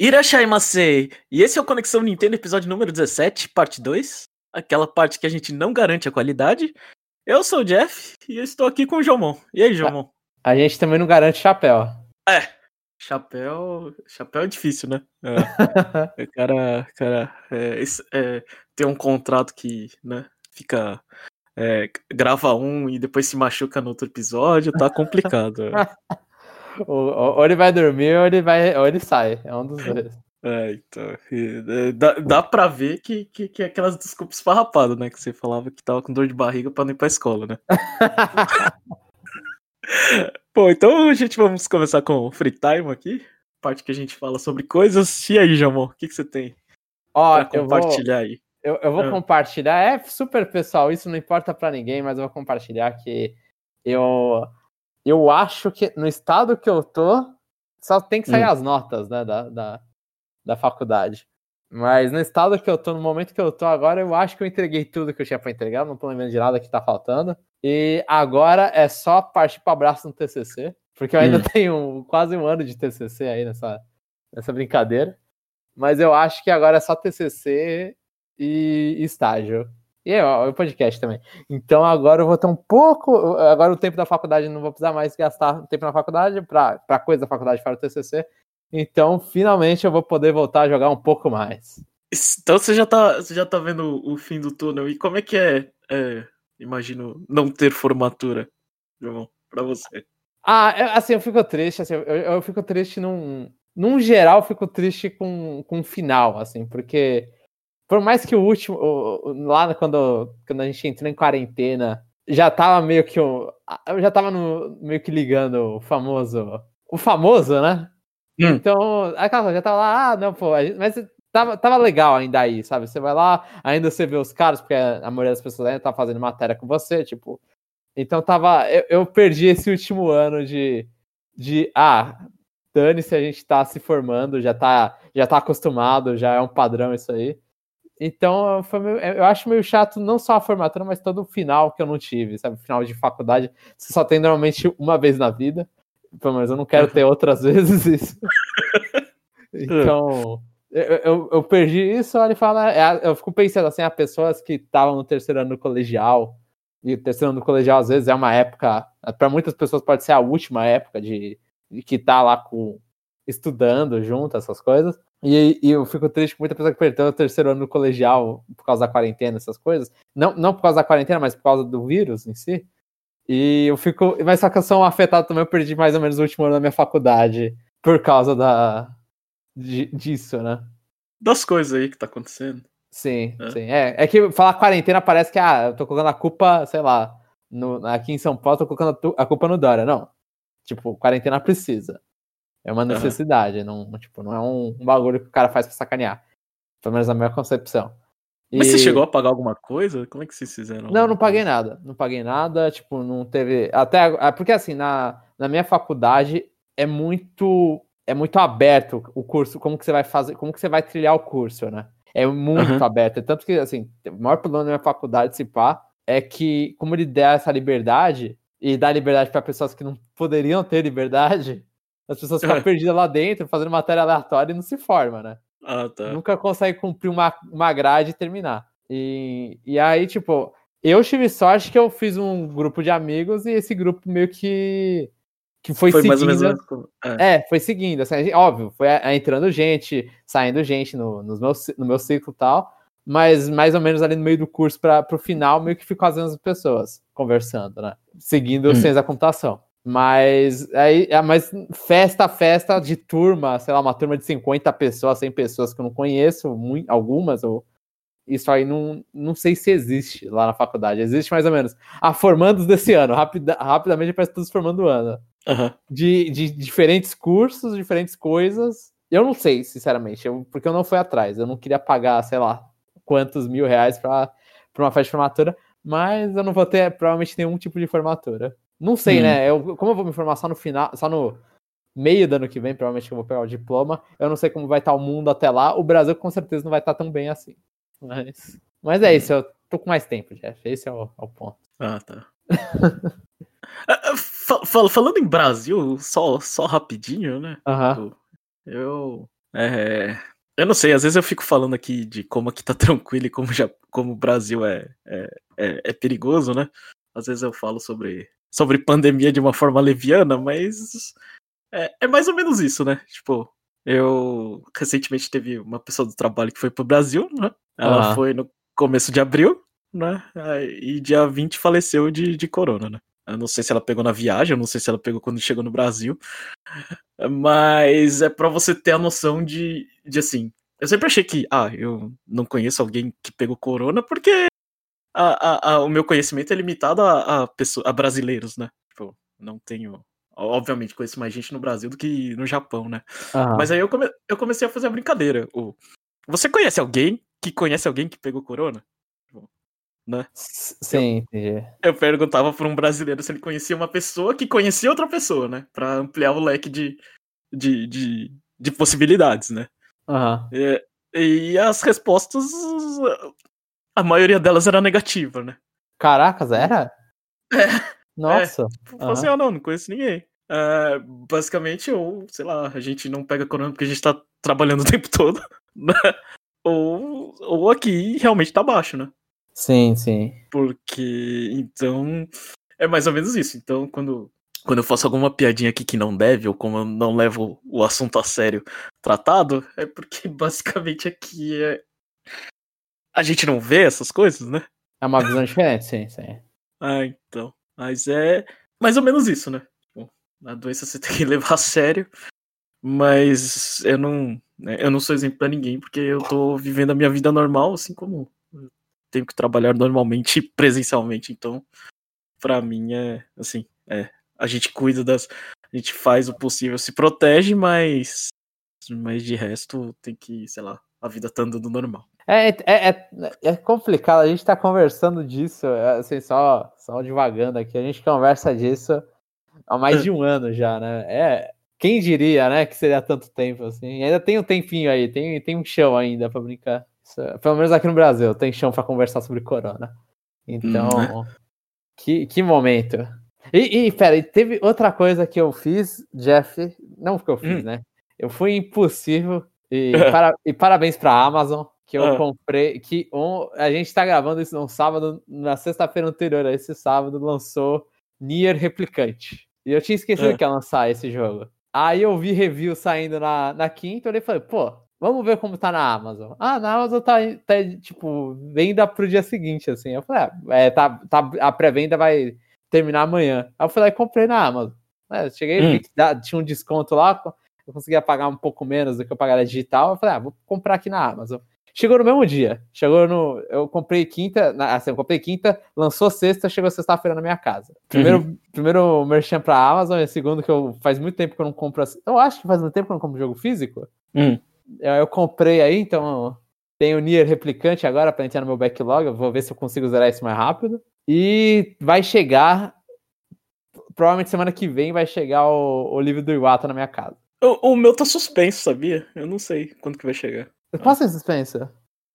Irashaimase! E esse é o Conexão Nintendo, episódio número 17, parte 2. Aquela parte que a gente não garante a qualidade. Eu sou o Jeff e eu estou aqui com o Jomon. E aí, Jomon? A gente também não garante chapéu. É, chapéu. Chapéu é difícil, né? É. o cara, cara é, é, tem um contrato que, né, fica. É, grava um e depois se machuca no outro episódio, tá complicado. ou, ele vai dormir ou ele, vai, ou ele sai. É um dos dois. É, então. É, dá, dá pra ver que, que, que é aquelas desculpas farrapadas, né? Que você falava que tava com dor de barriga pra não ir pra escola, né? Bom, então a gente vamos começar com o free time aqui. Parte que a gente fala sobre coisas. E aí, Jamon, o que, que você tem Ó, pra compartilhar eu vou, aí? Eu, eu vou ah. compartilhar. É super pessoal, isso não importa para ninguém, mas eu vou compartilhar que eu eu acho que no estado que eu tô, só tem que sair hum. as notas, né, da, da, da faculdade. Mas no estado que eu tô, no momento que eu tô agora, eu acho que eu entreguei tudo que eu tinha para entregar, não tô lembrando de nada que tá faltando. E agora é só partir para abraço no TCC, porque eu ainda hum. tenho quase um ano de TCC aí nessa, nessa brincadeira. Mas eu acho que agora é só TCC e estágio. E é o podcast também. Então agora eu vou ter um pouco. Agora o tempo da faculdade não vou precisar mais gastar tempo na faculdade para coisa da faculdade para o TCC. Então finalmente eu vou poder voltar a jogar um pouco mais. Então você já tá, você já tá vendo o fim do túnel. E como é que é, é imagino, não ter formatura, João, para você? Ah, assim, eu fico triste, assim, eu, eu fico triste num. Num geral, eu fico triste com, com o final, assim, porque por mais que o último, lá quando, quando a gente entrou em quarentena, já tava meio que. Eu já tava no, meio que ligando o famoso. O famoso, né? Hum. Então, aquela já tava lá, ah, não, pô, mas tava, tava legal ainda aí, sabe? Você vai lá, ainda você vê os caras, porque a maioria das pessoas ainda tá fazendo matéria com você, tipo. Então tava. Eu, eu perdi esse último ano de. de ah, dane-se, a gente tá se formando, já tá, já tá acostumado, já é um padrão isso aí. Então, foi meio, eu acho meio chato não só a formatura, mas todo o final que eu não tive, sabe? Final de faculdade, você só tem normalmente uma vez na vida. Pelo menos eu não quero ter outras vezes isso. então, eu, eu, eu, perdi isso, ele fala. É, eu fico pensando assim, as pessoas que estavam no terceiro ano do colegial, e o terceiro ano do colegial, às vezes, é uma época, para muitas pessoas pode ser a última época de, de que tá lá com estudando junto, essas coisas. E, e, eu fico triste com muita pessoa que perdeu o terceiro ano no colegial por causa da quarentena, essas coisas. Não, não por causa da quarentena, mas por causa do vírus em si. E eu fico. Mas só que eu sou um afetado também, eu perdi mais ou menos o último ano da minha faculdade por causa da, de, disso, né? Das coisas aí que tá acontecendo. Sim, é. sim. É, é que falar quarentena parece que, ah, eu tô colocando a culpa, sei lá, no, aqui em São Paulo, tô colocando a culpa no Dória. Não. Tipo, quarentena precisa. É uma necessidade, uhum. não, tipo, não é um, um, bagulho que o cara faz pra sacanear. Pelo menos na minha concepção. Mas e... você chegou a pagar alguma coisa? Como é que vocês fizeram? Não, não paguei nada. Não paguei nada, tipo, não teve. Até. É, porque assim, na, na minha faculdade é muito. É muito aberto o curso, como que você vai fazer, como que você vai trilhar o curso, né? É muito uhum. aberto. Tanto que, assim, o maior problema da minha faculdade, se pá, é que, como ele der essa liberdade, e dá liberdade para pessoas que não poderiam ter liberdade, as pessoas ficam perdidas lá dentro, fazendo matéria aleatória e não se forma, né? Ah, tá. Nunca consegue cumprir uma, uma grade e terminar. E, e aí, tipo, eu tive sorte que eu fiz um grupo de amigos e esse grupo meio que. Que foi, foi seguindo. Mais ou menos como... é. é. foi seguindo. Assim, óbvio, foi entrando gente, saindo gente no, no, meu, no meu ciclo e tal. Mas mais ou menos ali no meio do curso para o final, meio que ficou as mesmas pessoas conversando, né? Seguindo hum. ciência da computação. Mas aí, é, mas festa, festa de turma, sei lá, uma turma de 50 pessoas, 100 pessoas que eu não conheço, muito, algumas, ou isso aí não, não sei se existe lá na faculdade. Existe mais ou menos. A formandos desse ano, rapida, rapidamente parece todos formando o ano. Uhum. De, de diferentes cursos, diferentes coisas. Eu não sei, sinceramente, eu, porque eu não fui atrás. Eu não queria pagar, sei lá, quantos mil reais para uma festa de formatura, mas eu não vou ter provavelmente nenhum tipo de formatura. Não sei, hum. né? Eu, como eu vou me formar só no final, só no meio do ano que vem, provavelmente que eu vou pegar o diploma. Eu não sei como vai estar o mundo até lá. O Brasil com certeza não vai estar tão bem assim. Mas, mas é isso, eu tô com mais tempo, Jeff. Esse é o, é o ponto. Ah, tá. Ah, ah, falando em Brasil, só, só rapidinho, né? Uhum. Eu, É, eu não sei, às vezes eu fico falando aqui de como aqui tá tranquilo e como, já, como o Brasil é, é, é, é perigoso, né? Às vezes eu falo sobre, sobre pandemia de uma forma leviana, mas é, é mais ou menos isso, né? Tipo, eu recentemente teve uma pessoa do trabalho que foi pro Brasil, né? Ela foi no começo de abril, né? E dia 20 faleceu de, de corona, né? Eu não sei se ela pegou na viagem, eu não sei se ela pegou quando chegou no Brasil. Mas é para você ter a noção de, de assim. Eu sempre achei que, ah, eu não conheço alguém que pegou corona porque a, a, a, o meu conhecimento é limitado a, pessoa, a brasileiros, né? Tipo, não tenho. Obviamente, conheço mais gente no Brasil do que no Japão, né? Uhum. Mas aí eu, come, eu comecei a fazer a brincadeira. O, você conhece alguém que conhece alguém que pegou corona? né? Sim, eu, eu perguntava para um brasileiro se ele conhecia uma pessoa que conhecia outra pessoa, né? Para ampliar o leque de, de, de, de possibilidades, né? Uhum. E, e, as respostas, a maioria delas era negativa, né? Caracas, era? É. Nossa. É. Uhum. Assim, ah, não, não conheço ninguém. É, basicamente, ou, sei lá, a gente não pega corona porque a gente tá trabalhando o tempo todo, né? Ou, ou aqui realmente tá baixo, né? Sim, sim. Porque, então, é mais ou menos isso. Então, quando, quando eu faço alguma piadinha aqui que não deve, ou como eu não levo o assunto a sério tratado, é porque basicamente aqui é. A gente não vê essas coisas, né? É uma visão diferente, sim, sim. Ah, então. Mas é mais ou menos isso, né? Bom, a doença você tem que levar a sério, mas eu não, né, eu não sou exemplo pra ninguém, porque eu tô vivendo a minha vida normal, assim como tenho que trabalhar normalmente presencialmente, então para mim é assim, é, a gente cuida das a gente faz o possível, se protege, mas mas de resto tem que, sei lá, a vida tá andando normal. É, é, é, é complicado, a gente tá conversando disso, assim, só, só devagando aqui, a gente conversa disso há mais de um ano já, né? É, quem diria, né, que seria tanto tempo assim? Ainda tem um tempinho aí, tem, tem um chão ainda para brincar. Pelo menos aqui no Brasil, tem chão para conversar sobre corona. Então, hum, né? que, que momento. E, e pera, teve outra coisa que eu fiz, Jeff. Não que eu fiz, hum. né? Eu fui impossível. E, para, e parabéns pra Amazon, que eu ah. comprei. Que a gente tá gravando isso no sábado, na sexta-feira anterior a esse sábado, lançou Nier Replicante. E eu tinha esquecido ah. que ia lançar esse jogo. Aí eu vi review saindo na, na quinta, eu falei, pô, Vamos ver como tá na Amazon. Ah, na Amazon tá, tá tipo, venda pro dia seguinte, assim. Eu falei, ah, é, tá, tá, a pré-venda vai terminar amanhã. Aí eu falei, comprei na Amazon. É, cheguei, hum. tinha um desconto lá, eu conseguia pagar um pouco menos do que eu pagaria digital. Eu falei, ah, vou comprar aqui na Amazon. Chegou no mesmo dia. Chegou no. Eu comprei quinta. Assim, eu comprei quinta, lançou sexta, chegou sexta-feira na minha casa. Primeiro, uhum. primeiro merchan pra Amazon, e segundo que eu faz muito tempo que eu não compro. Eu acho que faz muito tempo que eu não compro jogo físico. Hum eu comprei aí, então tenho o Nier Replicante agora para entrar no meu backlog. Eu vou ver se eu consigo zerar isso mais rápido. E vai chegar. Provavelmente semana que vem vai chegar o, o livro do Iwata na minha casa. O, o, meu tá suspenso, sabia? Eu não sei quando que vai chegar. Posso ser suspenso?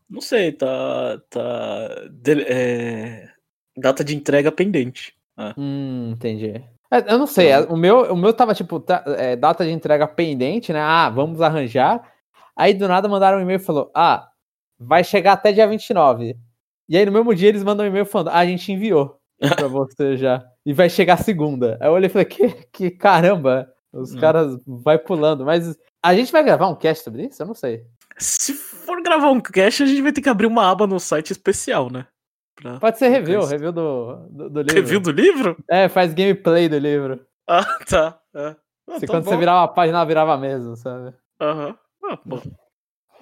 Não sei, tá. tá de, é, data de entrega pendente. Ah. Hum, entendi. É, eu não sei, então o meu, o meu tava tipo, tá, é, data de entrega pendente, né? Ah, vamos arranjar. Aí do nada mandaram um e-mail e falou: Ah, vai chegar até dia 29. E aí no mesmo dia eles mandam um e-mail falando: Ah, a gente enviou pra você já. E vai chegar segunda. Aí eu olhei e falei: Que, que caramba, os hum. caras vai pulando. Mas a gente vai gravar um cast sobre isso? Eu não sei. Se for gravar um cast, a gente vai ter que abrir uma aba no site especial, né? Pra... Pode ser review, review do, do, do, livro. Review do livro? É, faz gameplay do livro. Ah, tá. É. Ah, Se tá quando bom. você virava a página, ela virava mesmo, sabe? Aham. Uhum. Ah, bom.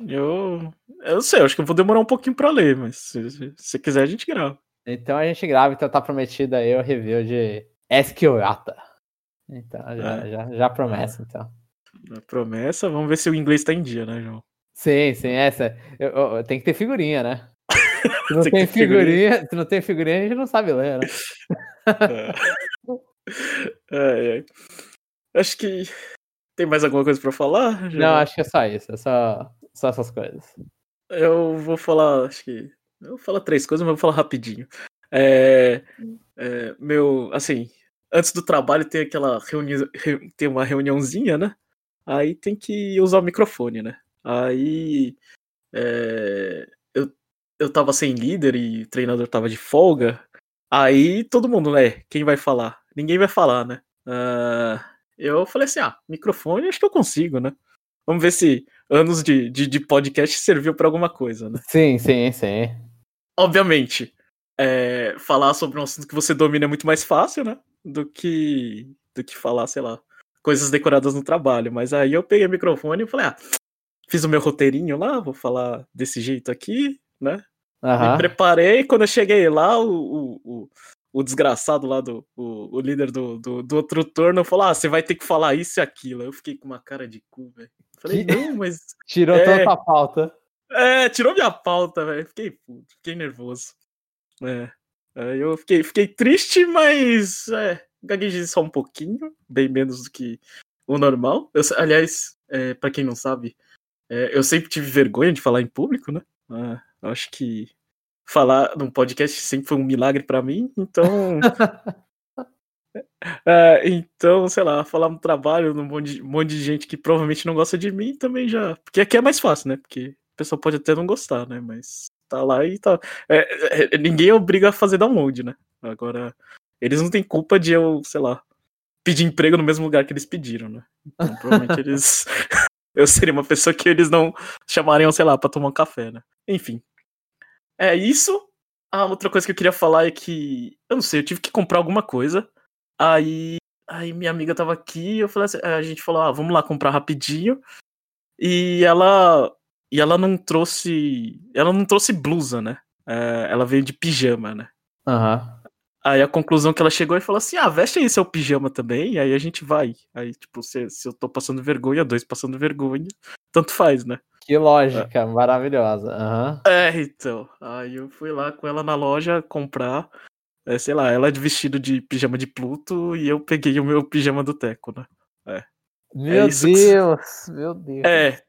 Eu. Eu não sei, acho que eu vou demorar um pouquinho pra ler, mas se, se, se quiser a gente grava. Então a gente grava, então tá prometido aí o review de Esquiota. Então, já, é. já, já promessa, então. Promessa, vamos ver se o inglês tá em dia, né, João? Sim, sim, essa. Eu, eu, tem que ter figurinha, né? Se não tem, tem figurinha, figurinha, se não tem figurinha, a gente não sabe ler, né? É. Acho que tem mais alguma coisa para falar? Já... Não, acho que é só isso. É só, só essas coisas. Eu vou falar, acho que. Eu vou falar três coisas, mas vou falar rapidinho. É, é, meu, assim, antes do trabalho tem aquela reunião, tem uma reuniãozinha, né? Aí tem que usar o microfone, né? Aí é, eu, eu tava sem líder e o treinador tava de folga. Aí todo mundo, né? Quem vai falar? Ninguém vai falar, né? Uh, eu falei assim: ah, microfone acho que eu consigo, né? Vamos ver se anos de, de, de podcast serviu para alguma coisa, né? Sim, sim, sim. Obviamente, é, falar sobre um assunto que você domina é muito mais fácil, né? Do que, do que falar, sei lá, coisas decoradas no trabalho. Mas aí eu peguei o microfone e falei, ah, fiz o meu roteirinho lá, vou falar desse jeito aqui, né? Uhum. Me preparei, quando eu cheguei lá, o, o, o, o desgraçado lá do o, o líder do, do, do, outro turno falou: Ah, você vai ter que falar isso e aquilo. Eu fiquei com uma cara de cu, velho. Falei, não, mas. Tirou é, toda a pauta. É, tirou minha pauta, velho. Fiquei puto, fiquei nervoso. É. Eu fiquei, fiquei triste, mas é, gaguejei só um pouquinho, bem menos do que o normal. Eu, aliás, é, para quem não sabe, é, eu sempre tive vergonha de falar em público, né? Ah, acho que falar num podcast sempre foi um milagre para mim, então. é, então, sei lá, falar no trabalho num monte de, monte de gente que provavelmente não gosta de mim também já. Porque aqui é mais fácil, né? Porque a pessoa pode até não gostar, né? Mas tá lá e tá. É, é, ninguém obriga a fazer download, né? Agora, eles não têm culpa de eu, sei lá, pedir emprego no mesmo lugar que eles pediram, né? Então, provavelmente eles. Eu seria uma pessoa que eles não chamariam, sei lá, pra tomar um café, né? Enfim. É isso. A outra coisa que eu queria falar é que. Eu não sei, eu tive que comprar alguma coisa. Aí. Aí minha amiga tava aqui eu falei assim, a gente falou, ah, vamos lá comprar rapidinho. E ela e ela não trouxe. Ela não trouxe blusa, né? É, ela veio de pijama, né? Aham. Uhum. Aí a conclusão que ela chegou e falou assim: ah, veste aí seu pijama também, e aí a gente vai. Aí, tipo, se, se eu tô passando vergonha, dois passando vergonha, tanto faz, né? Que lógica, é. maravilhosa. Uhum. É, então. Aí eu fui lá com ela na loja comprar, é, sei lá, ela de vestido de pijama de Pluto e eu peguei o meu pijama do Teco, né? É. Meu é Deus, meu Deus. É,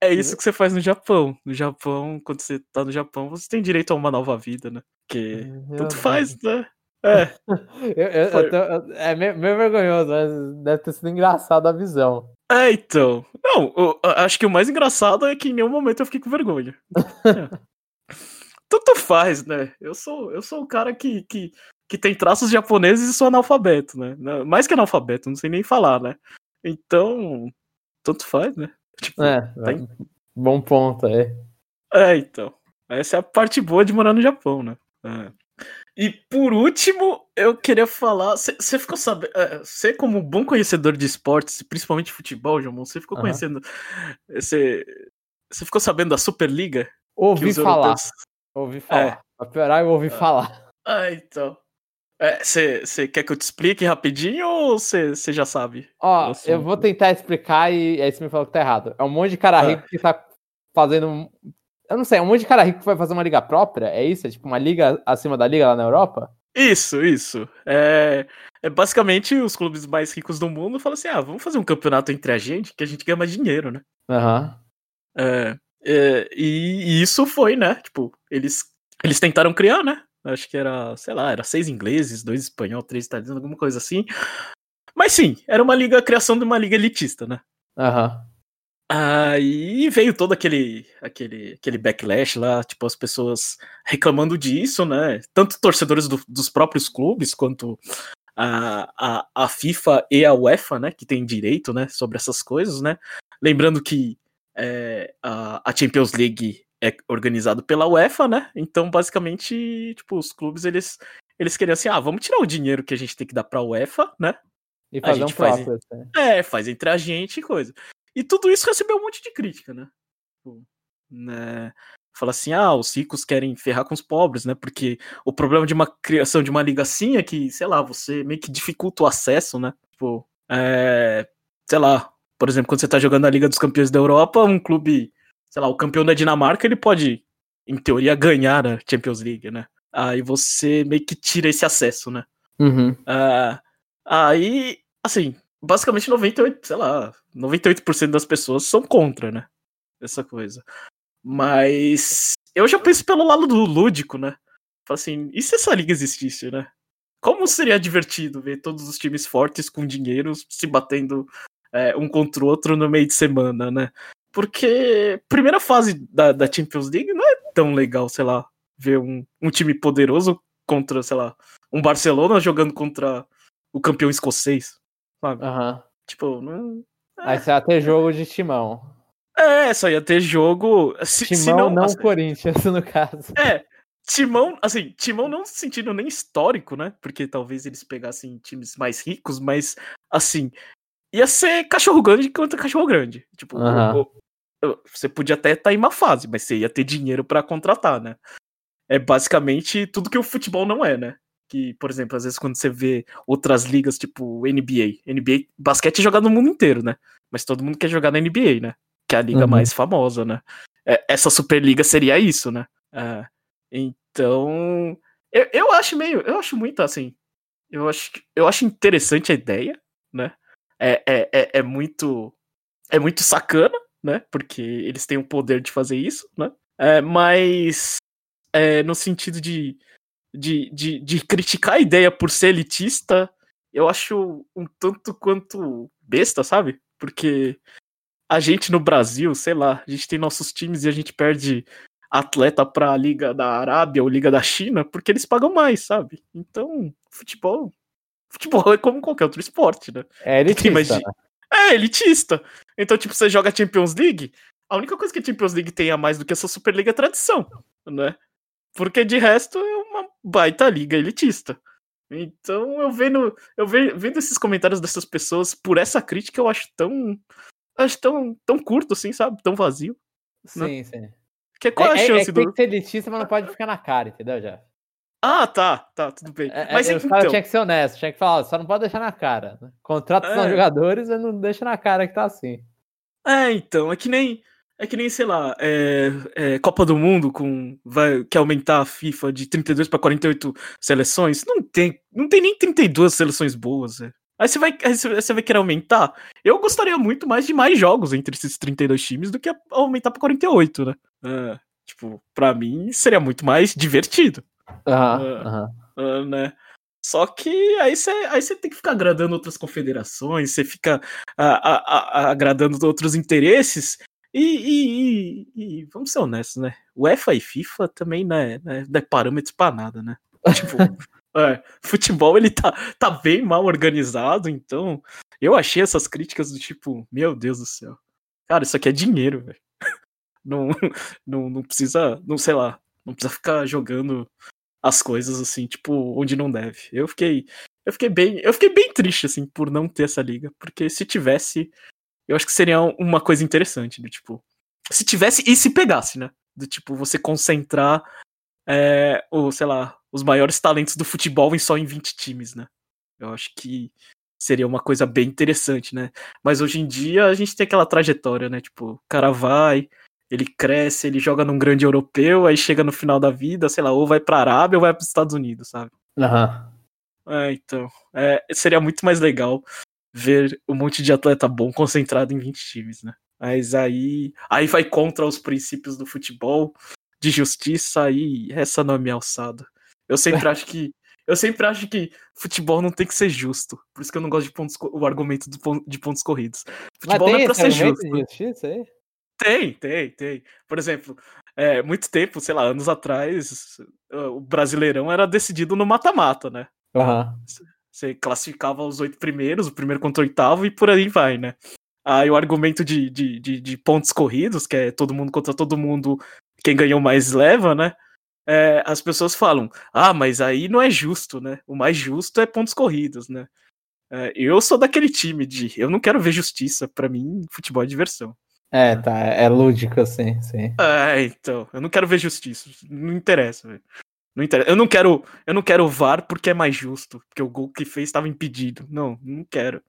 é isso que você faz no Japão. No Japão, quando você tá no Japão, você tem direito a uma nova vida, né? Porque Meu tanto Deus. faz, né? É. eu, eu, eu tô, é meio, meio, vergonhoso, mas deve ter sido engraçado a visão. É, então. Não, eu, acho que o mais engraçado é que em nenhum momento eu fiquei com vergonha. é. Tanto faz, né? Eu sou, eu sou o cara que, que, que tem traços japoneses e sou analfabeto, né? Mais que analfabeto, não sei nem falar, né? Então, tanto faz, né? Tipo, é, tá em... bom ponto, é. É, então. Essa é a parte boa de morar no Japão, né? É. E por último, eu queria falar. Você ficou sabendo. Você, como bom conhecedor de esportes, principalmente futebol, Jamon, você ficou uhum. conhecendo. Você ficou sabendo da Superliga? Ouvi falar. Europeus... Ouvi falar. É. Pra piorar, eu ouvi é. falar. Ah, então. Você é, quer que eu te explique rapidinho ou você já sabe? Ó, eu vou tentar explicar e aí você me falou que tá errado. É um monte de cara rico que tá fazendo. Eu não sei, é um monte de cara rico vai fazer uma liga própria? É isso? É tipo uma liga acima da liga lá na Europa? Isso, isso. É, é basicamente os clubes mais ricos do mundo falam assim: ah, vamos fazer um campeonato entre a gente que a gente ganha mais dinheiro, né? Aham. Uhum. É, é, e, e isso foi, né? Tipo, eles, eles tentaram criar, né? Acho que era, sei lá, era seis ingleses, dois espanhol, três italianos, alguma coisa assim. Mas sim, era uma liga, a criação de uma liga elitista, né? Aham. Uhum. Aí veio todo aquele, aquele, aquele backlash lá, tipo, as pessoas reclamando disso, né? Tanto torcedores do, dos próprios clubes, quanto a, a, a FIFA e a UEFA, né? Que tem direito, né? Sobre essas coisas, né? Lembrando que é, a, a Champions League é organizado pela UEFA, né? Então, basicamente, tipo, os clubes, eles, eles queriam assim, ah, vamos tirar o dinheiro que a gente tem que dar pra UEFA, né? E fazer um faz, próprio, assim. É, faz entre a gente e coisa. E tudo isso recebeu um monte de crítica, né? Tipo, né? Fala assim, ah, os ricos querem ferrar com os pobres, né? Porque o problema de uma criação de uma liga assim é que, sei lá, você meio que dificulta o acesso, né? Tipo, é, sei lá, por exemplo, quando você tá jogando a Liga dos Campeões da Europa, um clube sei lá, o campeão da Dinamarca, ele pode, em teoria, ganhar a Champions League, né? Aí você meio que tira esse acesso, né? Uhum. Uh, aí, assim, basicamente 98, sei lá, 98% das pessoas são contra, né? Essa coisa. Mas eu já penso pelo lado do lúdico, né? Assim, e se essa liga existisse, né? Como seria divertido ver todos os times fortes com dinheiro se batendo é, um contra o outro no meio de semana, né? Porque primeira fase da, da Champions League não é tão legal, sei lá, ver um, um time poderoso contra, sei lá, um Barcelona jogando contra o campeão escocês, sabe? Aham. Tipo, não. Aí você ia ter jogo de timão. É, só ia ter jogo. Se, se Timão, não, assim, Corinthians, no caso. É, Timão, assim, Timão não no sentido nem histórico, né? Porque talvez eles pegassem times mais ricos, mas, assim, ia ser cachorro grande contra cachorro grande. Tipo, Aham. o- o- você podia até estar em uma fase, mas você ia ter dinheiro pra contratar, né? É basicamente tudo que o futebol não é, né? Que, por exemplo, às vezes quando você vê outras ligas, tipo NBA, NBA, basquete é jogado no mundo inteiro, né? Mas todo mundo quer jogar na NBA, né? Que é a liga Uhum. mais famosa, né? É, essa Superliga seria isso, né? É, então, eu, eu acho meio, eu acho muito assim, eu acho, eu acho interessante a ideia, né? É, é, é, é muito, é muito sacana, né? Porque eles têm o poder de fazer isso, né? É, mas é, no sentido de, de, de, de criticar a ideia por ser elitista, eu acho um tanto quanto besta, sabe? Porque a gente no Brasil, sei lá, a gente tem nossos times e a gente perde atleta pra Liga da Arábia ou Liga da China porque eles pagam mais, sabe? Então, futebol. Futebol é como qualquer outro esporte, né? É elitista, né? É, elitista. Então, tipo, você joga Champions League, a única coisa que a Champions League tem a mais do que essa Superliga é tradição, né? Porque de resto é uma baita liga elitista. Então, eu vendo, eu ve- vendo esses comentários dessas pessoas por essa crítica, eu acho tão acho tão, tão curto assim, sabe? Tão vazio. Sim, sim. Que qual é, é, a é- chance é que do tem que ser elitista, mas não pode ficar na cara, entendeu, já? Ah, tá, tá, tudo bem. É, Mas é, os então, caras tinham que ser honestos, tinha que falar, só não pode deixar na cara. né? Contrata os É. jogadores e não deixa na cara que tá assim. É, então, é que nem. É que nem, sei lá, é, é, Copa do Mundo com. Vai, quer aumentar a FIFA de 32 para 48 seleções. Não tem, não tem nem 32 seleções boas, é. Aí você vai, aí você vai querer aumentar. Eu gostaria muito mais de mais jogos entre esses 32 times do que a- aumentar para 48, né? É, tipo, pra mim seria muito mais divertido. Aham, aham. Ah, né? Só que aí você aí tem que ficar agradando outras confederações, você fica ah, ah, ah, agradando outros interesses. E, e- e- vamos ser honestos, né? UEFA e FIFA também não é, não é, não é parâmetro pra nada, né? Tipo, é, futebol ele tá, tá bem mal organizado, então eu achei essas críticas do tipo, meu Deus do céu. Cara, isso aqui é dinheiro, velho. Não, não, não precisa, não sei lá, não precisa ficar jogando as coisas assim, tipo, onde não deve. Eu fiquei, eu fiquei bem, eu fiquei bem triste assim por não ter essa liga, porque se tivesse, eu acho que seria uma coisa interessante, do tipo, se tivesse e se pegasse, né? Do tipo você concentrar é, o, sei lá, os maiores talentos do futebol em só em 20 times, né? Eu acho que seria uma coisa bem interessante, né? Mas hoje em dia a gente tem aquela trajetória, né? Tipo, o cara vai, ele cresce, ele joga num grande europeu, aí chega no final da vida, sei lá, ou vai pra Arábia ou vai pros Estados Unidos, sabe? Aham. É, então, é, seria muito mais legal ver um monte de atleta bom concentrado em 20 times, né? Mas aí, aí vai contra os princípios do futebol, de justiça, aí essa não é minha alçada. Eu sempre acho que eu sempre acho que futebol não tem que ser justo. Por isso que eu não gosto de pontos, o argumento do de pontos corridos. Futebol não é pra ser justo. de justiça aí? Tem, tem, tem. Por exemplo, é, muito tempo, sei lá, anos atrás, o Brasileirão era decidido no mata-mata, né? Aham. Você classificava os oito primeiros, o primeiro contra o oitavo e por aí vai, né? Aí o argumento de, de, de, de pontos corridos, que é todo mundo contra todo mundo, quem ganhou mais leva, né? É, as pessoas falam, ah, mas aí não é justo, né? O mais justo é pontos corridos, né? É, eu sou daquele time de, eu não quero ver justiça, pra mim, futebol é diversão. É, tá. É lúdico, assim, sim. É, então, eu não quero ver justiça, não interessa, velho. Não interessa. Eu não quero, eu não quero o VAR porque é mais justo, porque o gol que fez estava impedido. Não, não quero.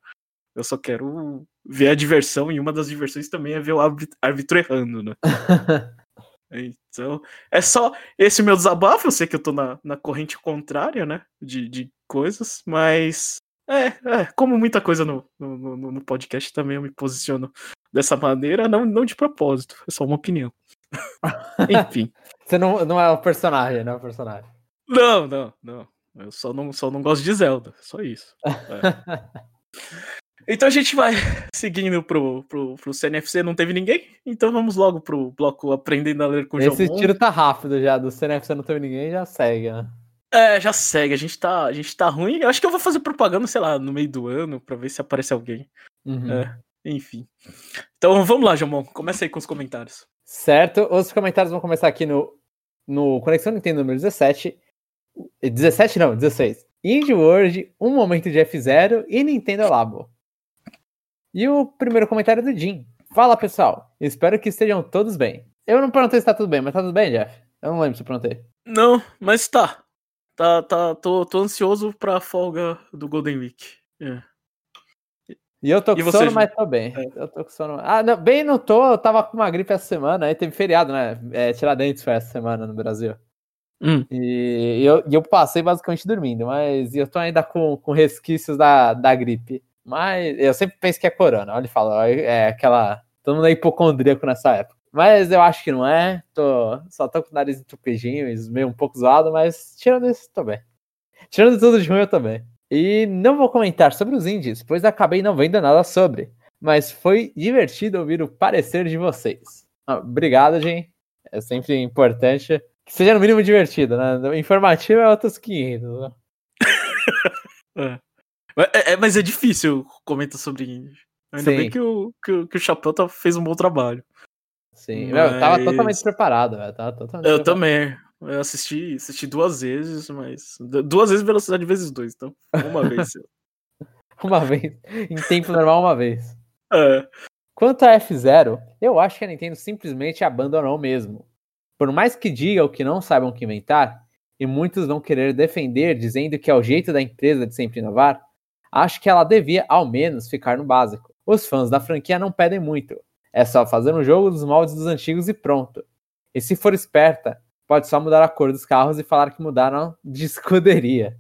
Eu só quero ver a diversão e uma das diversões também é ver o árbitro, errando, né? Então, é só esse meu desabafo. Eu sei que eu tô na, na corrente contrária, né? De, de coisas, mas é, é, como muita coisa no, no, no- no podcast também eu me posiciono dessa maneira, não, não de propósito, é só uma opinião. Enfim. Você não, não é o personagem, não é o personagem. Não, não, não. Eu só não, só não gosto de Zelda, só isso. É. Então a gente vai seguindo pro, pro, pro CNFC, não teve ninguém? Então vamos logo pro bloco Aprendendo a Ler com o Esse tiro tá rápido já, do CNFC não teve ninguém, já segue, né? É, já segue, a gente tá, a gente tá ruim. Eu acho que eu vou fazer propaganda, sei lá, no meio do ano, pra ver se aparece alguém. Uhum. É, enfim. Então vamos lá, Jamon, começa aí com os comentários. Certo, os comentários vão começar aqui no, no Conexão Nintendo número 17. 17 não, 16. Indie World, um momento de F0 e Nintendo Labo. E o primeiro comentário é do Jim. Fala pessoal, espero que estejam todos bem. Eu não perguntei se tá tudo bem, mas tá tudo bem, Jeff? Eu não lembro se eu perguntei. Não, mas tá. Tá, tá, tô, tô ansioso pra folga do Golden Week. É. E eu tô com sono, mas tô bem. É. Eu tô com sono. Ah, não, bem não tô, eu tava com uma gripe essa semana, aí teve feriado, né? É, Tiradentes foi essa semana no Brasil. Hum. E, eu, e eu passei basicamente dormindo, mas eu tô ainda com, com resquícios da, da gripe. Mas eu sempre penso que é corona. Olha e fala, é aquela. Todo mundo é hipocondríaco nessa época. Mas eu acho que não é. Tô, só tô com o nariz entupidinho, meio um pouco zoado, mas tirando isso, tô bem. Tirando tudo de ruim, eu também. E não vou comentar sobre os indies, pois acabei não vendo nada sobre. Mas foi divertido ouvir o parecer de vocês. Ah, obrigado, gente. É sempre importante que seja no mínimo divertido, né? Informativo é outros 500. Né? é. É, é, mas é difícil comentar sobre indie. Ainda Sim. bem que o, que, que o Chapéu tá, fez um bom trabalho. Sim, mas... eu tava totalmente preparado, velho. Totalmente eu preparado. também. Eu assisti, assisti duas vezes, mas. Duas vezes velocidade vezes dois, então. Uma vez. uma vez. Em tempo normal, uma vez. É. Quanto a F0, eu acho que a Nintendo simplesmente abandonou mesmo. Por mais que diga o que não saibam que inventar, e muitos vão querer defender dizendo que é o jeito da empresa de sempre inovar, acho que ela devia ao menos ficar no básico. Os fãs da franquia não pedem muito. É só fazer um jogo dos moldes dos antigos e pronto. E se for esperta, pode só mudar a cor dos carros e falar que mudaram de escuderia.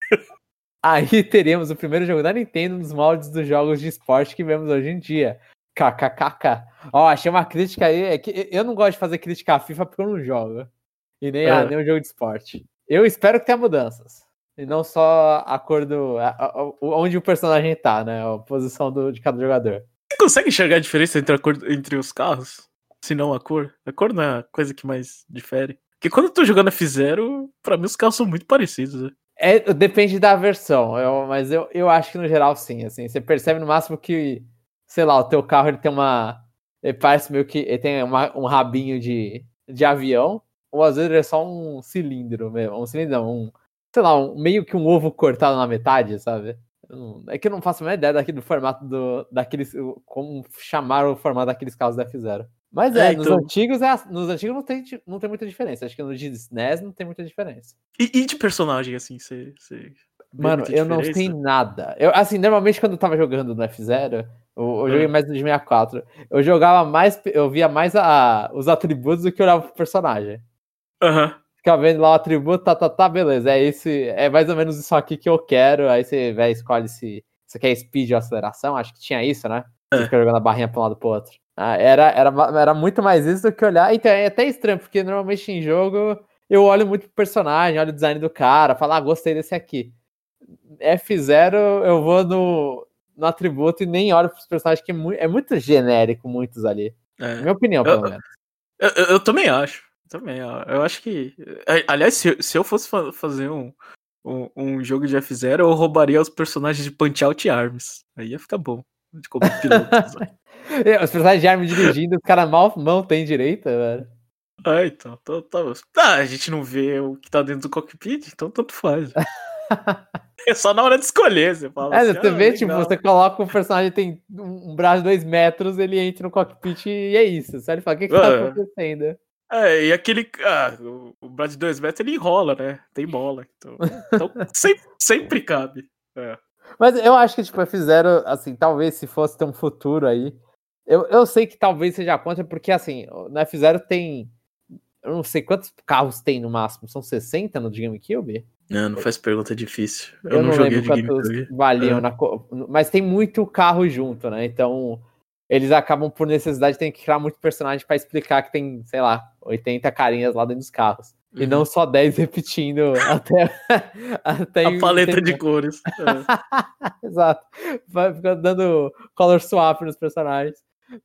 Aí teríamos o primeiro jogo da Nintendo nos moldes dos jogos de esporte que vemos hoje em dia. KKKK. Ó, achei uma crítica aí. É que eu não gosto de fazer crítica à FIFA porque eu não jogo. E nem, é. a, nem o jogo de esporte. Eu espero que tenha mudanças. E não só a cor do. A, a, onde o personagem tá, né? A posição do, de cada jogador. Você consegue enxergar a diferença entre, a cor, entre os carros? Se não a cor? A cor não é a coisa que mais difere. Porque quando eu tô jogando F0, pra mim os carros são muito parecidos. Né? É, depende da versão, eu, mas eu, eu acho que no geral sim. Assim, você percebe no máximo que, sei lá, o teu carro ele tem uma. Ele parece meio que. Ele tem uma, um rabinho de, de avião, ou às vezes ele é só um cilindro mesmo. Um cilindro, um sei lá, um, meio que um ovo cortado na metade, sabe? É que eu não faço a menor ideia daqui do formato do, daqueles. Como chamar o formato daqueles carros da F0. Mas é, é nos então... antigos é, nos antigos não tem, não tem muita diferença. Acho que no de SNES não tem muita diferença. E, e de personagem, assim, você. Mano, eu não sei nada. Eu, assim, normalmente quando eu tava jogando no F0, eu, eu joguei mais no de 64. Eu jogava mais. Eu via mais a, os atributos do que olhava pro personagem. Aham. Uhum fica vendo lá o atributo, tá, tá, tá, beleza. É esse, é mais ou menos isso aqui que eu quero. Aí você vai escolhe se você quer speed ou aceleração. Acho que tinha isso, né? Você é. fica jogando a barrinha pra um lado pro outro. Ah, era, era, era muito mais isso do que olhar. Então é até estranho, porque normalmente em jogo eu olho muito pro personagem, olho o design do cara, falo, ah, gostei desse aqui. F0 eu vou no, no atributo e nem olho pros personagens, que é muito, é muito genérico, muitos ali. É. Minha opinião, pelo eu, menos. Eu, eu, eu, também acho. Também. Eu acho que. É, aliás, se, se eu fosse fa fazer um, um, um, jogo de F0, eu roubaria os personagens de Punch Out e Arms. Aí ia ficar bom. De como piloto. os personagens de Arms dirigindo, os caras mal, mal tem direita, velho. Ah, então. Tá, tá, tá, a gente não vê o que tá dentro do cockpit, então tanto faz. é só na hora de escolher, você fala. É, assim, você ah, vê, tipo, você coloca o personagem tem um braço de dois metros, ele entra no cockpit e é isso. Você fala, o que, que tá é. acontecendo? É, e aquele. Ah, o Brad de 2 metros ele enrola, né? Tem bola. Então, então sempre, sempre cabe. É. Mas eu acho que, tipo, fizeram, assim, talvez se fosse ter um futuro aí. Eu, eu sei que talvez seja contra, porque, assim, na F0 tem. Eu não sei quantos carros tem no máximo. São 60 no GameCube? Não, não faz pergunta difícil. Eu, eu não, não joguei de GameCube. Valiam é. na, mas tem muito carro junto, né? Então eles acabam por necessidade tem que criar muito personagem para explicar que tem, sei lá, 80 carinhas lá dentro dos carros. Uhum. E não só 10 repetindo até, até a paleta de cores. É. Exato. Vai ficar dando color swap nos personagens.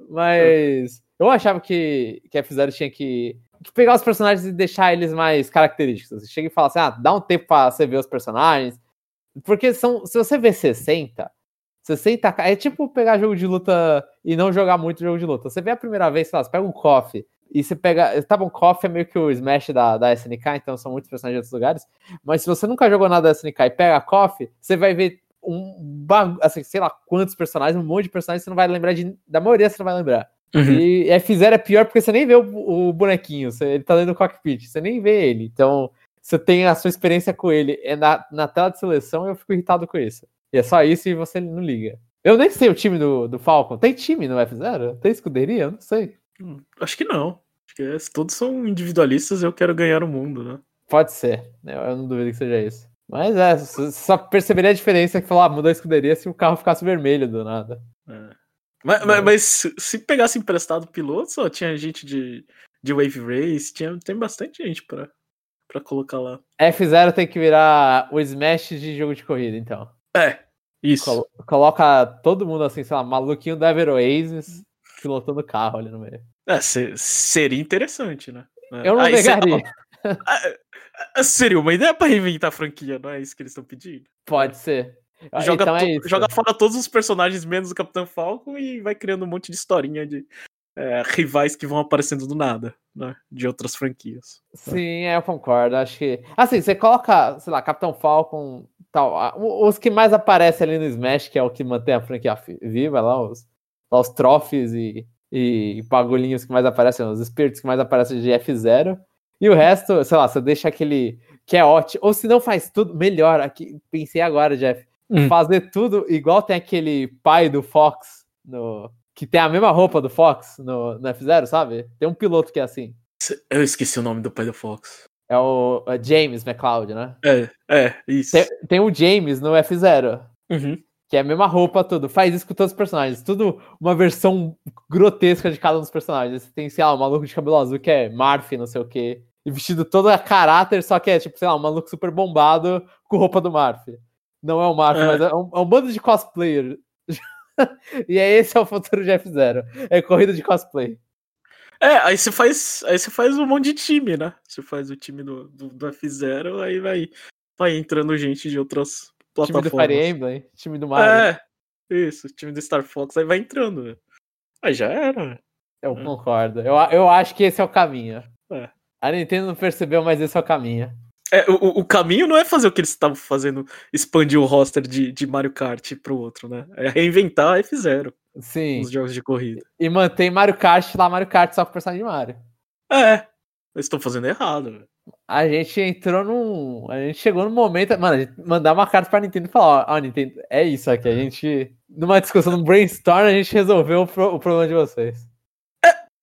Mas eu achava que, que a F-Zero tinha que, que, pegar os personagens e deixar eles mais característicos. Você chega e fala assim: ah, dá um tempo pra você ver os personagens. Porque são, se você vê 60, 60 é tipo pegar jogo de luta e não jogar muito jogo de luta. Você vê a primeira vez, sei lá, você pega um KOF e você pega. Tá bom, KOF é meio que o Smash da, da SNK, então são muitos personagens de outros lugares. Mas se você nunca jogou nada da SNK e pega KOF, você vai ver um bagulho, assim, sei lá quantos personagens, um monte de personagens, você não vai lembrar de. Da maioria você não vai lembrar. Uhum. E F0 é pior porque você nem vê o, o bonequinho, você, ele tá dentro do cockpit, você nem vê ele. Então, você tem a sua experiência com ele é na, na tela de seleção eu fico irritado com isso. E é só isso e você não liga. Eu nem sei o time do, do Falcon. Tem time no F0? Tem escuderia? Eu não sei. Hum, acho que não. Acho que é, todos são individualistas e eu quero ganhar o mundo, né? Pode ser. Eu, eu não duvido que seja isso. Mas é, só perceberia a diferença que falar, ah, mudou a escuderia se o carro ficasse vermelho do nada. É. Mas, mas, mas, se pegasse emprestado piloto, só tinha gente de, de Wave Race, tinha, tem bastante gente pra, pra colocar lá. F0 tem que virar o Smash de jogo de corrida, então. É, isso. Colo coloca todo mundo assim, sei lá, maluquinho da Ever Oasis pilotando carro ali no meio. É, seria interessante, né? Eu não Aí negaria. seria uma ideia pra reinventar a franquia, não é isso que eles estão pedindo? Pode ser. Joga, então é joga fora todos os personagens menos o Capitão Falcon e vai criando um monte de historinha de é, rivais que vão aparecendo do nada, né? De outras franquias. Sim, eu concordo. Acho que. Assim, você coloca, sei lá, Capitão Falcon. Tal, os que mais aparecem ali no Smash, que é o que mantém a franquia viva, lá, os, lá, os trophies e, e bagulhinhos que mais aparecem, os espíritos que mais aparecem de F0. E o resto, sei lá, você deixa aquele que é ótimo. Ou se não faz tudo, melhor. Aqui, pensei agora, Jeff hum. fazer tudo igual tem aquele pai do Fox no que tem a mesma roupa do Fox no, no F0, sabe? Tem um piloto que é assim. Eu esqueci o nome do pai do Fox. É o é James McCloud, né? É, é, isso. Tem, tem o James no F0. Uhum. Que é a mesma roupa, tudo. Faz isso com todos os personagens. Tudo uma versão grotesca de cada um dos personagens. Você tem, sei lá, um maluco de cabelo azul que é Marf, não sei o quê. E vestido todo a caráter, só que é, tipo, sei lá, um maluco super bombado com roupa do Marf. Não é o Marco, é. mas é um, é um, bando de cosplayer. e é esse é o futuro de F0. É corrida de cosplay. É, aí você faz. Aí você faz um monte de time, né? Você faz o time do, do, do F0, aí vai, vai entrando gente de outras plataformas. Time do Fire Emblem, time do Mario. É, isso, time do Star Fox, aí vai entrando, né? Aí já era. Eu é. concordo. Eu, eu acho que esse é o caminho. É. A Nintendo não percebeu, mas esse é o caminho. É, o, o caminho não é fazer o que eles estavam fazendo, expandir o roster de, de Mario Kart pro outro, né? É reinventar a F0. Sim. Nos jogos de corrida. E mantém Mario Kart lá, Mario Kart só com o personagem de Mario. É. Eles estão fazendo errado, velho. A gente entrou num. A gente chegou no momento. Mano, mandar uma carta pra Nintendo e falar: Ó, oh, Nintendo, é isso aqui. A gente. Numa discussão, num brainstorm, a gente resolveu o, pro, o problema de vocês.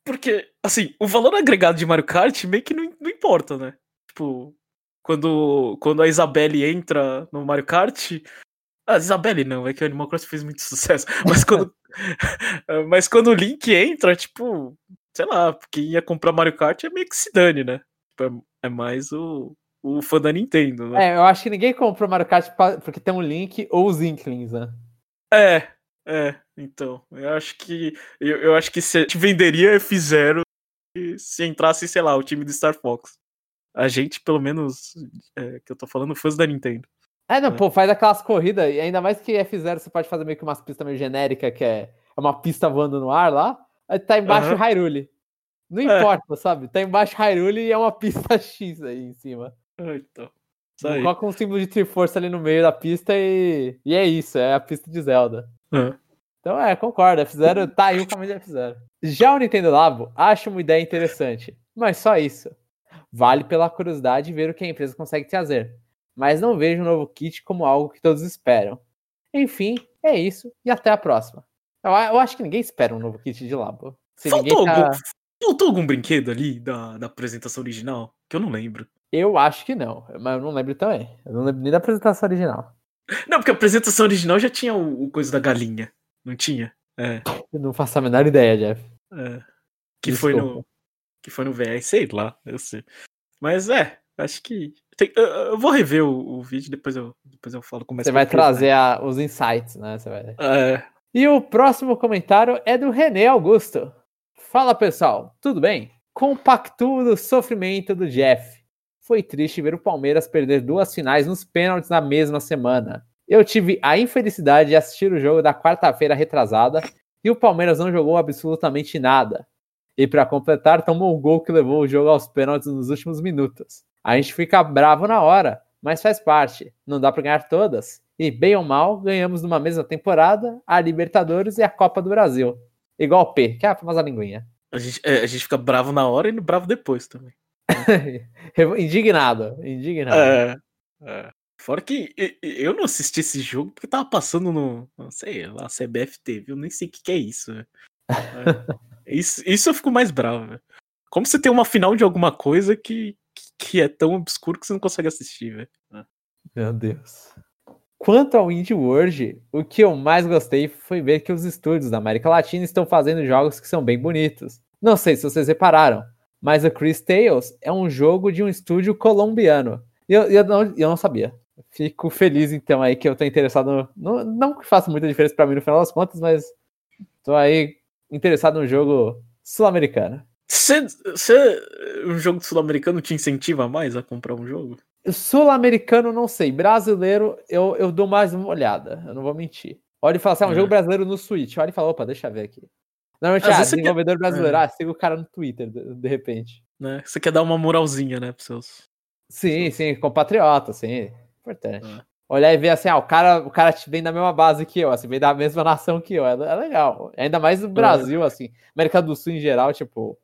Porque, assim, o valor agregado de Mario Kart meio que não, não importa, né? Tipo, quando, quando a Isabelle entra no Mario Kart. A Isabelle não, é que o Animal Crossing fez muito sucesso. Mas quando, mas quando o Link entra, tipo, sei lá, quem ia comprar Mario Kart é meio que se dane, né? Tipo, é, é mais o, o fã da Nintendo, né? É, eu acho que ninguém comprou Mario Kart porque tem um Link ou os Inklings, né? É, é, então. Eu acho que. Eu, eu acho que se venderia F0 se entrasse, sei lá, o time do Star Fox a gente, pelo menos, é, que eu tô falando, fãs da Nintendo. É, não, é. pô, faz aquelas corridas, e ainda mais que F0 você pode fazer meio que umas pistas meio genéricas, que é, é uma pista voando no ar lá, aí tá embaixo uhum. Hyrule. Não é. importa, sabe? Tá embaixo Hyrule e é uma pista X aí em cima. Ah, então. Coloca um símbolo de Triforce ali no meio da pista e, e é isso, é a pista de Zelda. Uhum. Então é, concordo, F0 tá aí o caminho de F0. Já o Nintendo Labo, acho uma ideia interessante, mas só isso. Vale pela curiosidade ver o que a empresa consegue trazer, mas não vejo o um novo kit como algo que todos esperam. Enfim, é isso e até a próxima. Eu, eu acho que ninguém espera um novo kit de Labo. Se faltou, tá... algum, faltou algum brinquedo ali da, da apresentação original? Que eu não lembro. Eu acho que não, mas eu não lembro também. Eu não lembro nem da apresentação original. Não, porque a apresentação original já tinha o, o coisa da galinha. Não tinha? É. Eu não faço a menor ideia, Jeff. É. Que Desculpa. foi no. Que foi no VS, sei lá, eu sei. Mas é, acho que. Tem, eu, eu, vou rever o, o, vídeo, depois eu, depois eu falo como é Você vai trazer a, os insights, né? Você vai... É. E o próximo comentário é do René Augusto. Fala pessoal, tudo bem? Compactuo do sofrimento do Jeff. Foi triste ver o Palmeiras perder duas finais nos pênaltis na mesma semana. Eu tive a infelicidade de assistir o jogo da quarta-feira retrasada e o Palmeiras não jogou absolutamente nada. E para completar, tomou o gol que levou o jogo aos pênaltis nos últimos minutos. A gente fica bravo na hora, mas faz parte. Não dá para ganhar todas. E bem ou mal, ganhamos numa mesma temporada a Libertadores e a Copa do Brasil. Igual o P, que é a famosa linguinha. A gente, é, a gente fica bravo na hora e bravo depois também. indignado, indignado. É, é. Fora que eu não assisti esse jogo porque tava passando no, não sei, lá, CBF TV, eu nem sei o que, que é isso. É. isso. Isso eu fico mais bravo. Véio. Como você tem uma final de alguma coisa que, que é tão obscuro que você não consegue assistir, velho. É. Meu Deus. Quanto ao Indie World, o que eu mais gostei foi ver que os estúdios da América Latina estão fazendo jogos que são bem bonitos. Não sei se vocês repararam, mas o Chris Tales é um jogo de um estúdio colombiano. E eu, eu, não, eu não sabia. Fico feliz, então, aí que eu tô interessado. No, não que faça muita diferença para mim no final das contas, mas tô aí interessado no jogo sul-americano. Você, um jogo sul-americano te incentiva mais a comprar um jogo? Sul-americano, não sei. Brasileiro, eu, eu dou mais uma olhada. Eu não vou mentir. Olha e fala assim: é um é. jogo brasileiro no Switch. Olha e fala: opa, deixa eu ver aqui. Normalmente, ah, desenvolvedor quer... brasileiro. É. Ah, siga o cara no Twitter, de, de, repente. Né? Você quer dar uma moralzinha, né, pros seus. Sim, sim, compatriota, sim. Importante. É. Olhar e ver assim, ah, o cara, o cara vem da mesma base que eu, assim, vem da mesma nação que eu. É, é legal. Ainda mais no Brasil, é. assim, América do Sul em geral, tipo,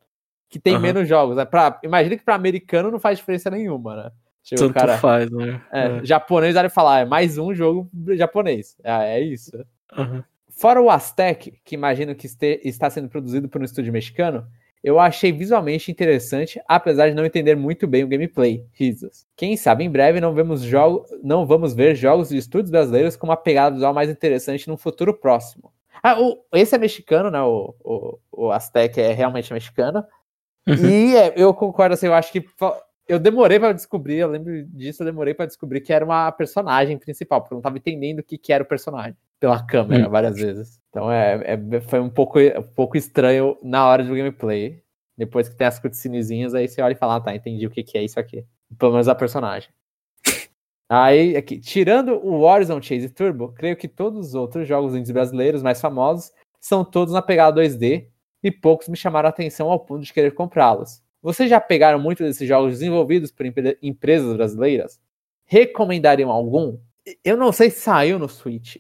que tem uhum. menos jogos. Né? Pra, imagina que para americano não faz diferença nenhuma, né? Tipo, Tanto cara, faz, né? É, é. Japonês vai falar, é mais um jogo japonês. É, é isso. Uhum. Fora o Aztec, que imagino que este, está sendo produzido por um estúdio mexicano, eu achei visualmente interessante, apesar de não entender muito bem o gameplay. Risos. Quem sabe em breve não, vemos jogo, não vamos ver jogos de estúdios brasileiros com uma pegada visual mais interessante no futuro próximo. Ah, o, esse é mexicano, né? O, o, o Aztec é realmente mexicano. Uhum. E é, eu concordo, assim, eu acho que eu demorei para descobrir, eu lembro disso, eu demorei para descobrir que era uma personagem principal, porque eu não tava entendendo o que, que era o personagem pela câmera hum. várias vezes. Então é, é, foi um pouco, um pouco estranho na hora do gameplay. Depois que tem as cutscenezinhas, aí você olha e fala, ah, tá, entendi o que, que é isso aqui. Pelo menos a personagem. Aí, aqui, tirando o Horizon Chase Turbo, creio que todos os outros jogos indies brasileiros mais famosos são todos na pegada 2D e poucos me chamaram a atenção ao ponto de querer comprá-los. Vocês já pegaram muitos desses jogos desenvolvidos por empresas brasileiras? Recomendariam algum? Eu não sei se saiu no Switch,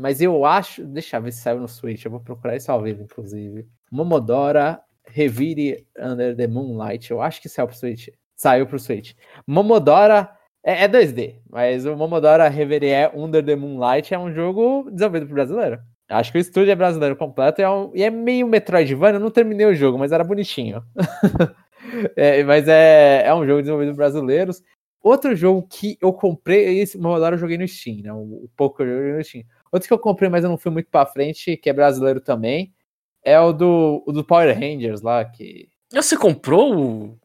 mas eu acho. Deixa eu ver se saiu no Switch. Eu vou procurar isso ao vivo, inclusive. Momodora Revire Under the Moonlight. Eu acho que saiu pro Switch. Saiu pro Switch. Momodora é, é 2D, mas o Momodora Reverie Under the Moonlight é um jogo desenvolvido por brasileiro. Acho que o estúdio é brasileiro completo e é, um, e é meio Metroidvania. Eu não terminei o jogo, mas era bonitinho. é, mas é, é um jogo desenvolvido por brasileiros. Outro jogo que eu comprei, esse Momodora eu joguei no Steam, né? O, o pouco eu joguei no Steam. Outro que eu comprei, mas eu não fui muito pra frente, que é brasileiro também, é o do, o do Power Rangers lá, que... Você comprou o...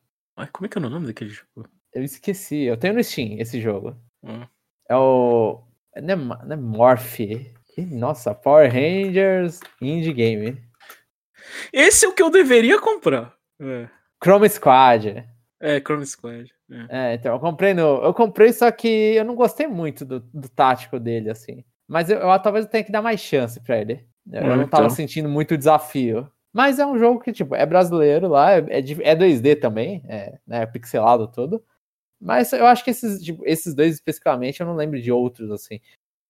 Como é que é o nome daquele jogo? Eu esqueci, eu tenho no Steam esse jogo. Hum. É o... Não é, não é Morph, nossa, Power Rangers Indie Game. Esse é o que eu deveria comprar. É. Chrome Squad. É, Chrome Squad. É. é. então, eu comprei no. Eu comprei, só que eu não gostei muito do, do tático dele, assim. Mas eu, eu talvez eu tenha que dar mais chance pra ele. Eu é, não tava então. sentindo muito desafio. Mas é um jogo que, tipo, é brasileiro lá, é, é, é 2D também, é né, pixelado todo. Mas eu acho que esses, tipo, esses dois especificamente, eu não lembro de outros, assim.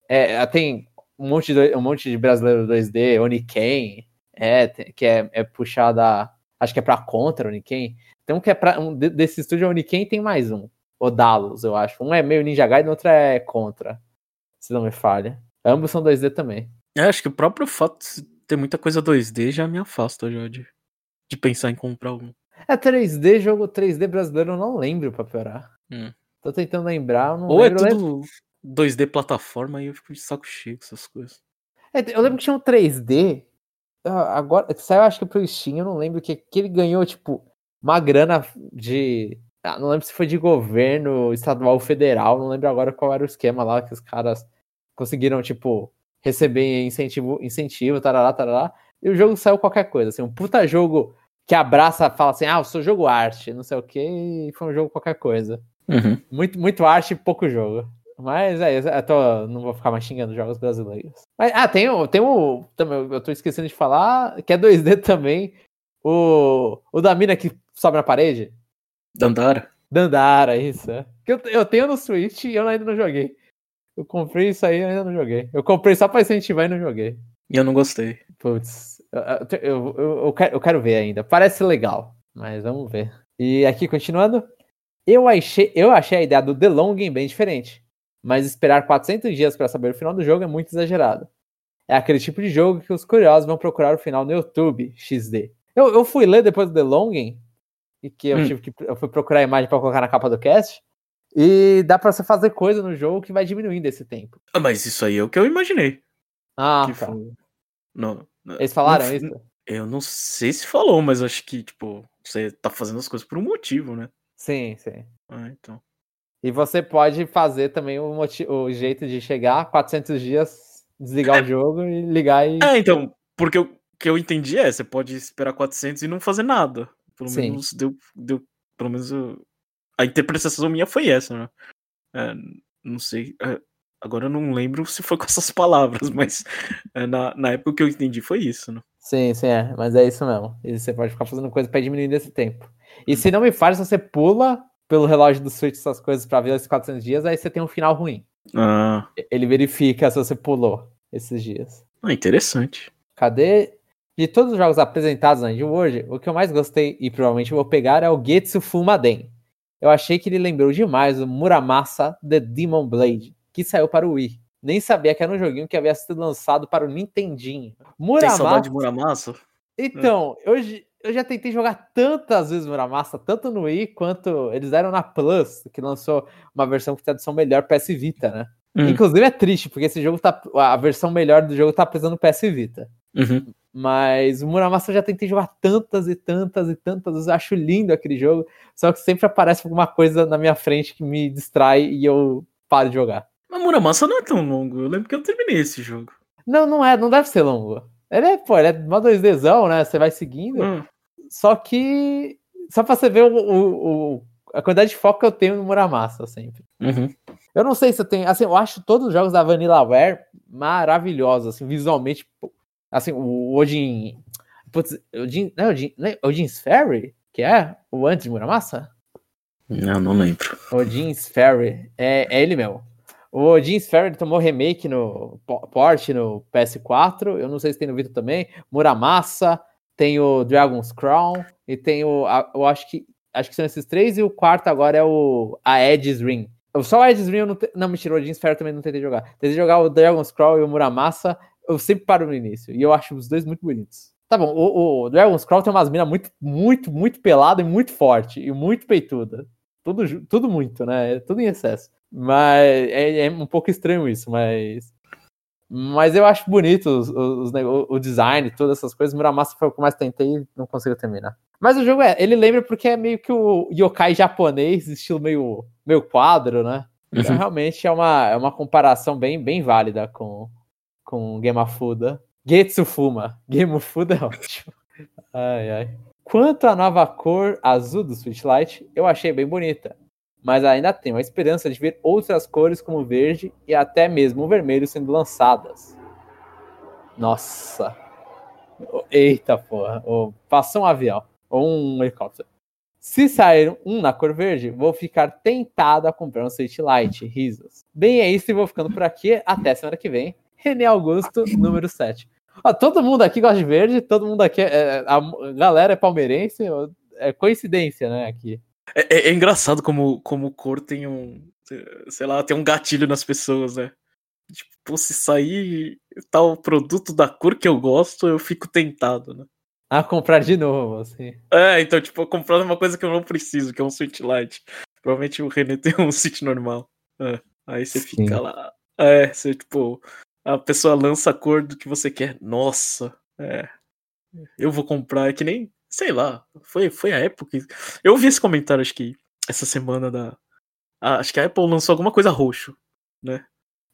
É, tem um monte de, um monte de brasileiro 2D, Oniken, é, que é, é puxada, acho que é pra contra Oniken. Tem um que é pra, um desse estúdio Oniken tem mais um, o Dalos, eu acho. Um é meio Ninja Gaiden, outro é contra, se não me falha. Ambos são 2D também. É, acho que o próprio fato de ter muita coisa 2D já me afasta já de, de pensar em comprar algum. É 3D, jogo 3D brasileiro, eu não lembro pra piorar. Hum. Tô tentando lembrar. Ou é lembro, é tudo, 2D plataforma e eu fico de saco cheio com essas coisas. É, eu lembro que tinha um 3D. Ah, agora, saiu acho que pro Steam, eu não lembro que, que ele ganhou, tipo, uma grana de Ah, não lembro se foi de governo estadual ou federal, não lembro agora qual era o esquema lá que os caras conseguiram, tipo, receber incentivo, incentivo, tarará, tarará, e o jogo saiu qualquer coisa, assim, um puta jogo que abraça, fala assim, ah, eu sou jogo arte, não sei o que, e foi um jogo qualquer coisa. Uhum. Muito, muito arte e pouco jogo. Mas é, eu tô, não vou ficar mais xingando jogos brasileiros. Mas, ah, tem o, tem o. Também, eu tô esquecendo de falar, que é 2D também. O, o da mina que sobe na parede. Dandara. Dandara, isso. É. Que eu, eu tenho no Switch e eu ainda não joguei. Eu comprei isso aí e ainda não joguei. Eu comprei só pra incentivar e não joguei. E eu não gostei. Putz, eu, eu, eu, eu, quero, eu quero ver ainda. Parece legal, mas vamos ver. E aqui, continuando. Eu achei, eu achei a ideia do The Longing bem diferente mas esperar 400 dias para saber o final do jogo é muito exagerado. É aquele tipo de jogo que os curiosos vão procurar o final no YouTube, XD. Eu, eu fui ler depois do The Longing, e que eu, hum. tive que eu fui procurar a imagem para colocar na capa do cast, e dá para você fazer coisa no jogo que vai diminuindo esse tempo. Ah, mas isso aí é o que eu imaginei. Ah, tá. Foi... Não, Eles falaram não, isso? Eu não sei se falou, mas acho que, tipo, você tá fazendo as coisas por um motivo, né? Sim, sim. Ah, então. E você pode fazer também o, o jeito de chegar 400 dias, desligar é. o jogo e ligar e. É, então, porque o que eu entendi é, você pode esperar 400 e não fazer nada. Pelo Sim. menos deu, deu. Pelo menos a interpretação minha foi essa, né? É, não sei. É, agora eu não lembro se foi com essas palavras, mas é, na, na época que eu entendi foi isso, né? Sim, sim, é. Mas é isso mesmo. E você pode ficar fazendo coisa pra diminuir esse tempo. E se não me falha, você pula pelo relógio do Switch essas coisas para ver esses 400 dias, aí você tem um final ruim. Ah. Ele verifica se você pulou esses dias. Ah, interessante. Cadê? De todos os jogos apresentados na Engine hoje, o que eu mais gostei e provavelmente vou pegar é o Getsu Fumaden. Eu achei que ele lembrou demais o Muramasa The Demon Blade, que saiu para o Wii. Nem sabia que era um joguinho que havia sido lançado para o Nintendinho. Muramasa... Tem saudade de Muramasa? Então, é. hoje eu já tentei jogar tantas vezes Muramasa, tanto no Wii quanto eles deram na Plus, que lançou uma versão com tradução melhor PS Vita, né? Hum. Inclusive é triste, porque esse jogo tá. A versão melhor do jogo tá precisando PS Vita. Uhum. Mas o Muramasa eu já tentei jogar tantas e tantas e tantas vezes. Eu acho lindo aquele jogo. Só que sempre aparece alguma coisa na minha frente que me distrai e eu paro de jogar. Mas Muramasa não é tão longo. Eu lembro que eu terminei esse jogo. Não, não é, não deve ser longo. Ele é, pô, ele é uma 2Dzão, né? Você vai seguindo. Hum. Só que. Só pra você ver o, o, o, a quantidade de foco que eu tenho no Muramasa sempre. Uhum. Eu não sei se eu tenho. Assim, eu acho todos os jogos da Vanillaware maravilhosos, assim, visualmente. Assim, o Odin. Putz, Odin, não é Odin, não é Odin's Ferry? Que é o antes de Muramasa? Não, não lembro. Odin's Ferry. É, é ele mesmo. O Odin's Ferry tomou remake no port no PS4. Eu não sei se tem no Vita também. Muramasa tem o Dragon's Crown e tem o. A, eu acho que. Acho que são esses três, e o quarto agora é o. A Edge's Ring. Só o Edge's Ring eu não. Te, não, mentira, o Odin Sphere também não tentei jogar. Tentei jogar o Dragon's Crown e o Muramasa. Eu sempre paro no início. E eu acho os dois muito bonitos. Tá bom, o, o Dragon's Crown tem umas minas muito, muito, muito pelada e muito forte. E muito peituda. Tudo, tudo muito, né? Tudo em excesso. Mas é, é um pouco estranho isso, mas mas eu acho bonito os, os, os, o design, todas essas coisas. Muramasa foi o que mais tentei e não consigo terminar. Mas o jogo é, ele lembra porque é meio que o yokai japonês, estilo meio, meio quadro, né? Então uhum. realmente é uma, é uma comparação bem, bem válida com, com Game of Fuda. Getsu Fuma. Game of Fuda é ótimo. Ai, ai. Quanto à nova cor azul do Switch Lite, eu achei bem bonita mas ainda tenho a esperança de ver outras cores como o verde e até mesmo o vermelho sendo lançadas. Nossa. Eita porra. Oh, passou um avião ou um helicóptero. Se sair um na cor verde, vou ficar tentado a comprar um Switch Lite. Risos. Bem, é isso e vou ficando por aqui. Até semana que vem. René Augusto, número 7. Ó, todo mundo aqui gosta de verde, todo mundo aqui. É, a galera é palmeirense. É coincidência, né? Aqui. É, é, é, engraçado como, como cor tem um. Sei lá, tem um gatilho nas pessoas, né? Tipo, se sair tal produto da cor que eu gosto, eu fico tentado, né? A comprar de novo, assim. É, então, tipo, comprando uma coisa que eu não preciso, que é um Switch Lite. Provavelmente o René tem um Switch normal. É, aí você Sim. fica lá. É, você, tipo, a pessoa lança a cor do que você quer. Nossa, é. Eu vou comprar, é que nem sei lá, foi, foi a época. Eu vi esse comentário, acho que essa semana da. Ah, acho que a Apple lançou alguma coisa roxo, né?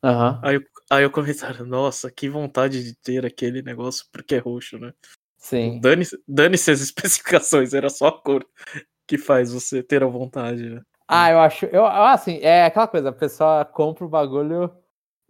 Aham. Aí, eu- aí eu comentaram, nossa, que vontade de ter aquele negócio porque é roxo, né? Sim. Dane-se dane-se as especificações, era só a cor que faz você ter a vontade, né? Ah, eu acho. Eu, assim, é aquela coisa, a pessoa compra o bagulho.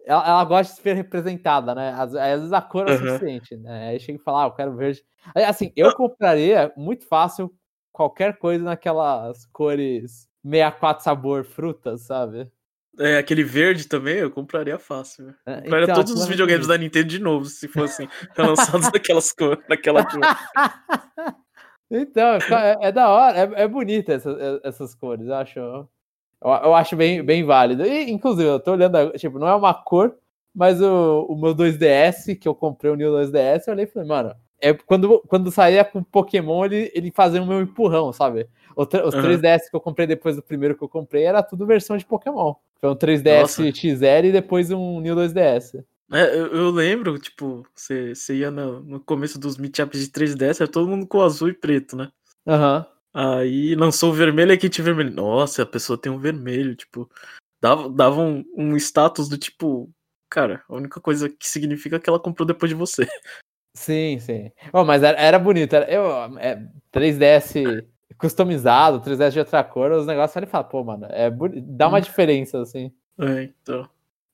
Ela, ela gosta de se ver representada, né? Às, às vezes a cor é o Aham. suficiente, né? Aí chega e fala, ah, eu quero verde. Assim, eu compraria muito fácil qualquer coisa naquelas cores 64 sabor frutas, sabe? É, aquele verde também eu compraria fácil. né? É, Compraria então, todos os muito videogames bonito. da Nintendo de novo, se fossem relançados naquelas cores, naquela cor. Então, é, é da hora, é, é bonita essa- é- essas cores, eu acho. Eu, eu acho bem, bem válido. E, inclusive, eu tô olhando, tipo, não é uma cor, mas o, o meu 2DS, que eu comprei o New 2DS, eu olhei e falei, mano, é, quando, quando saía com Pokémon, ele, ele fazia o meu empurrão, sabe? Os Aham. 3DS que eu comprei depois do primeiro que eu comprei era tudo versão de Pokémon. Foi um 3DS Nossa. XL e depois um New 2DS. É, eu, eu lembro, tipo, você, ia no, no começo dos meetups de 3DS, era todo mundo com azul e preto, né? Aham. Aí lançou o vermelho e kit vermelho. Nossa, a pessoa tem um vermelho, tipo, dava, dava um, um status do tipo, cara, a única coisa que significa é que ela comprou depois de você. Sim, sim. Oh, mas era, era bonito. Era, eu, é, 3DS customizado, 3DS de outra cor, os negócios ali fala, pô, mano, é dá uma Hum. diferença, assim. É, então.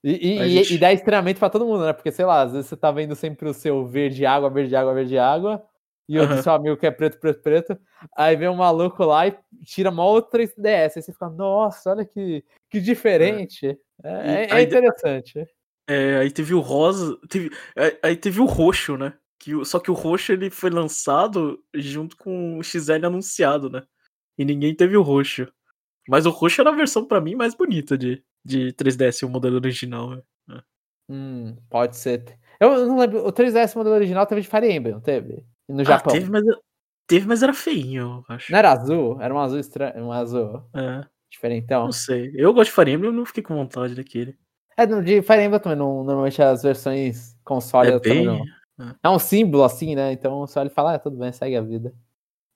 E, A e- gente- e dá estranhamento pra todo mundo, né? Porque, sei lá, às vezes você tá vendo sempre o seu verde água, verde água, verde água, e o do Aham. seu amigo que é preto, preto, preto. Aí vem um maluco lá e tira mó outro 3DS. Aí você fica, nossa, olha que, que diferente. É, é- é interessante. É, aí teve o rosa, teve, aí- aí teve o roxo, né? Que, só que o roxo ele foi lançado junto com o XL anunciado, né? E ninguém teve o roxo. Mas o roxo era a versão pra mim mais bonita de, de 3DS, o modelo original. né? Hum, pode ser. Eu não lembro, o 3DS modelo original teve de Fire Emblem, não teve? No Ah, Japão. teve, mas, teve, mas era feinho, eu acho. Não era azul? Era um azul estranho, um azul É, diferentão. não sei. Eu gosto de Fire Emblem, eu não fiquei com vontade daquele. É, de Fire Emblem também, não, normalmente as versões console É eu também bem. não. É um símbolo assim, né? Então só ele fala, ah, tudo bem, segue a vida.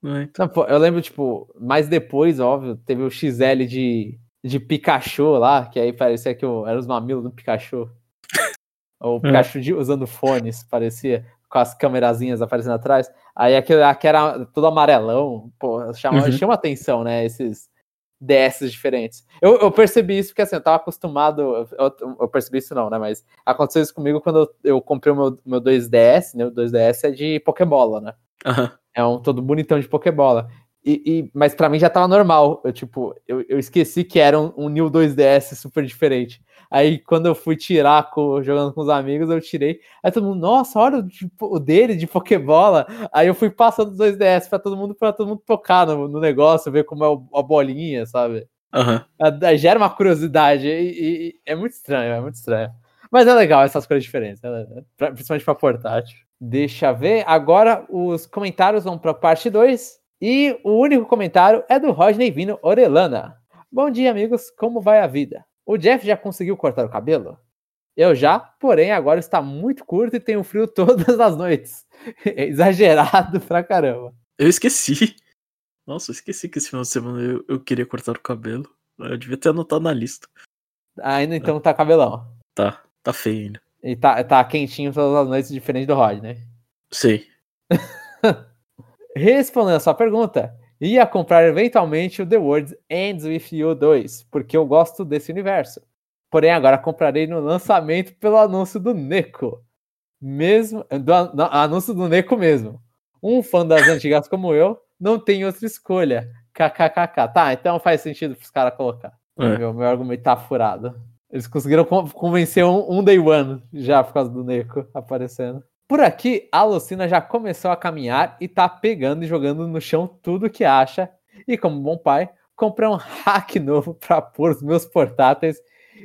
é, então. Não, pô, eu lembro, tipo, mais depois, óbvio, teve o XL de, de Pikachu lá, que aí parecia que o, era os mamilos do Pikachu. Ou o É. Pikachu de- usando fones, parecia, com as câmerazinhas aparecendo atrás. Aí aquele, aquele era todo amarelão, pô, chama, Uhum. chama atenção, né? Esses DS diferentes. Eu, eu percebi isso porque assim, eu tava acostumado. Eu, eu percebi isso não, né? Mas aconteceu isso comigo quando eu, eu comprei o meu, meu 2DS, né? O 2DS é de Pokébola, né? Aham. É um todo bonitão de Pokébola. E, e- mas pra mim já tava normal. Eu, tipo, eu, eu esqueci que era um, um New 2DS super diferente. Aí quando eu fui tirar com- jogando com os amigos, eu tirei. Aí todo mundo, nossa, olha o, de- o dele de Pokébola. Aí eu fui passando os 2DS pra todo mundo, pra todo mundo tocar no, no negócio, ver como é o- a bolinha, sabe? Aham. Ah, Gera uma curiosidade. E, e- é muito estranho, é muito estranho. Mas é legal essas coisas diferentes, né? Principalmente pra portátil. Deixa ver. Agora os comentários vão pra parte 2. E o único comentário é do Rodney Vino Orelana. Bom dia, amigos. Como vai a vida? O Jeff já conseguiu cortar o cabelo? Eu já, porém agora está muito curto e tenho frio todas as noites. É Exagerado pra caramba. Eu esqueci. Nossa, eu esqueci que esse final de semana eu, eu queria cortar o cabelo. Eu devia ter anotado na lista. Ainda então tá cabelão. Tá, tá feio ainda. E tá, tá quentinho todas as noites, diferente do Rodney. Sei. Respondendo a sua pergunta, ia comprar eventualmente o The World Ends With You 2, porque eu gosto desse universo. Porém, agora comprarei no lançamento pelo anúncio do Neko. Mesmo, do anúncio do Neko mesmo. Um fã das antigas como eu, não tem outra escolha. KKKK. Tá, então faz sentido pros caras colocar. É. Meu, meu argumento tá furado. Eles conseguiram con- convencer um, um Day One já por causa do Neko aparecendo. Por aqui, a Lucina já começou a caminhar e tá pegando e jogando no chão tudo que acha. E como bom pai, comprei um hack novo para pôr os meus portáteis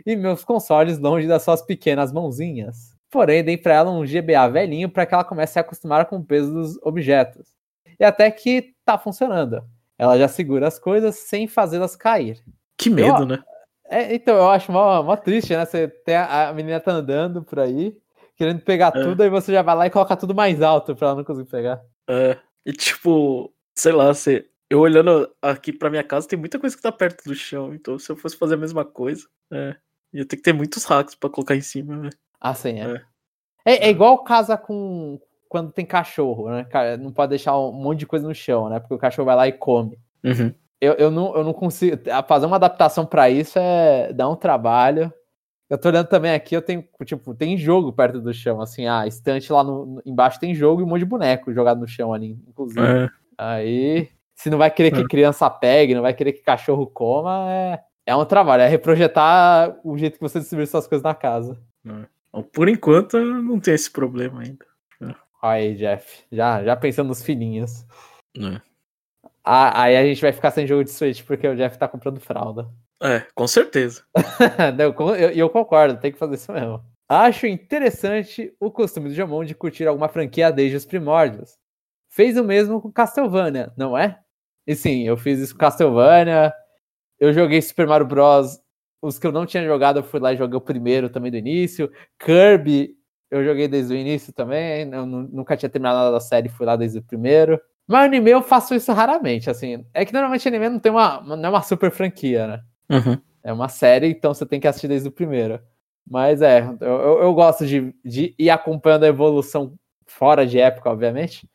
e meus consoles longe das suas pequenas mãozinhas. Porém, dei para ela um GBA velhinho para que ela comece a acostumar com o peso dos objetos. E até que tá funcionando. Ela já segura as coisas sem fazê-las cair. Que medo, Eu- né? É, então, eu acho mó, mó triste, né? Você tem a, a menina tá andando por aí, querendo pegar É. tudo, aí você já vai lá e coloca tudo mais alto pra ela não conseguir pegar. É. E tipo, sei lá, você. eu olhando aqui pra minha casa, tem muita coisa que tá perto do chão. Então, se eu fosse fazer a mesma coisa, é, ia ter que ter muitos hacks pra colocar em cima, né? Ah, sim, é. É, é, é igual casa com. Quando tem cachorro, né? Não pode deixar um monte de coisa no chão, né? Porque o cachorro vai lá e come. Uhum. Eu, eu, não, eu não consigo. Fazer uma adaptação para isso é dar um trabalho. Eu tô olhando também aqui, eu tenho, tipo, tem jogo perto do chão, assim, a estante lá no, embaixo tem jogo e um monte de boneco jogado no chão ali, inclusive. É. Aí, se não vai querer que é. criança pegue, não vai querer que cachorro coma, é, é um trabalho, é reprojetar o jeito que você distribui suas coisas na casa. É. Por enquanto, não tem esse problema ainda. É. Aí, Jeff, já, já pensando nos filhinhos. É. Ah, aí a gente vai ficar sem jogo de Switch porque o Jeff tá comprando fralda. É, com certeza. eu, eu, eu, concordo, tem que fazer isso mesmo. Acho interessante o costume do Jamon de curtir alguma franquia desde os primórdios. Fez o mesmo com Castlevania, não é? E sim, eu fiz isso com Castlevania. Eu joguei Super Mario Bros. Os que eu não tinha jogado, eu fui lá e joguei o primeiro também do início. Kirby, eu joguei desde o início também. Eu nunca tinha terminado nada da série, fui lá desde o primeiro. Mas anime eu faço isso raramente, assim. É que normalmente anime não tem uma, não é uma super franquia, né? Uhum. É uma série, então você tem que assistir desde o primeiro. Mas é, eu, eu, gosto de, de ir acompanhando a evolução fora de época, obviamente.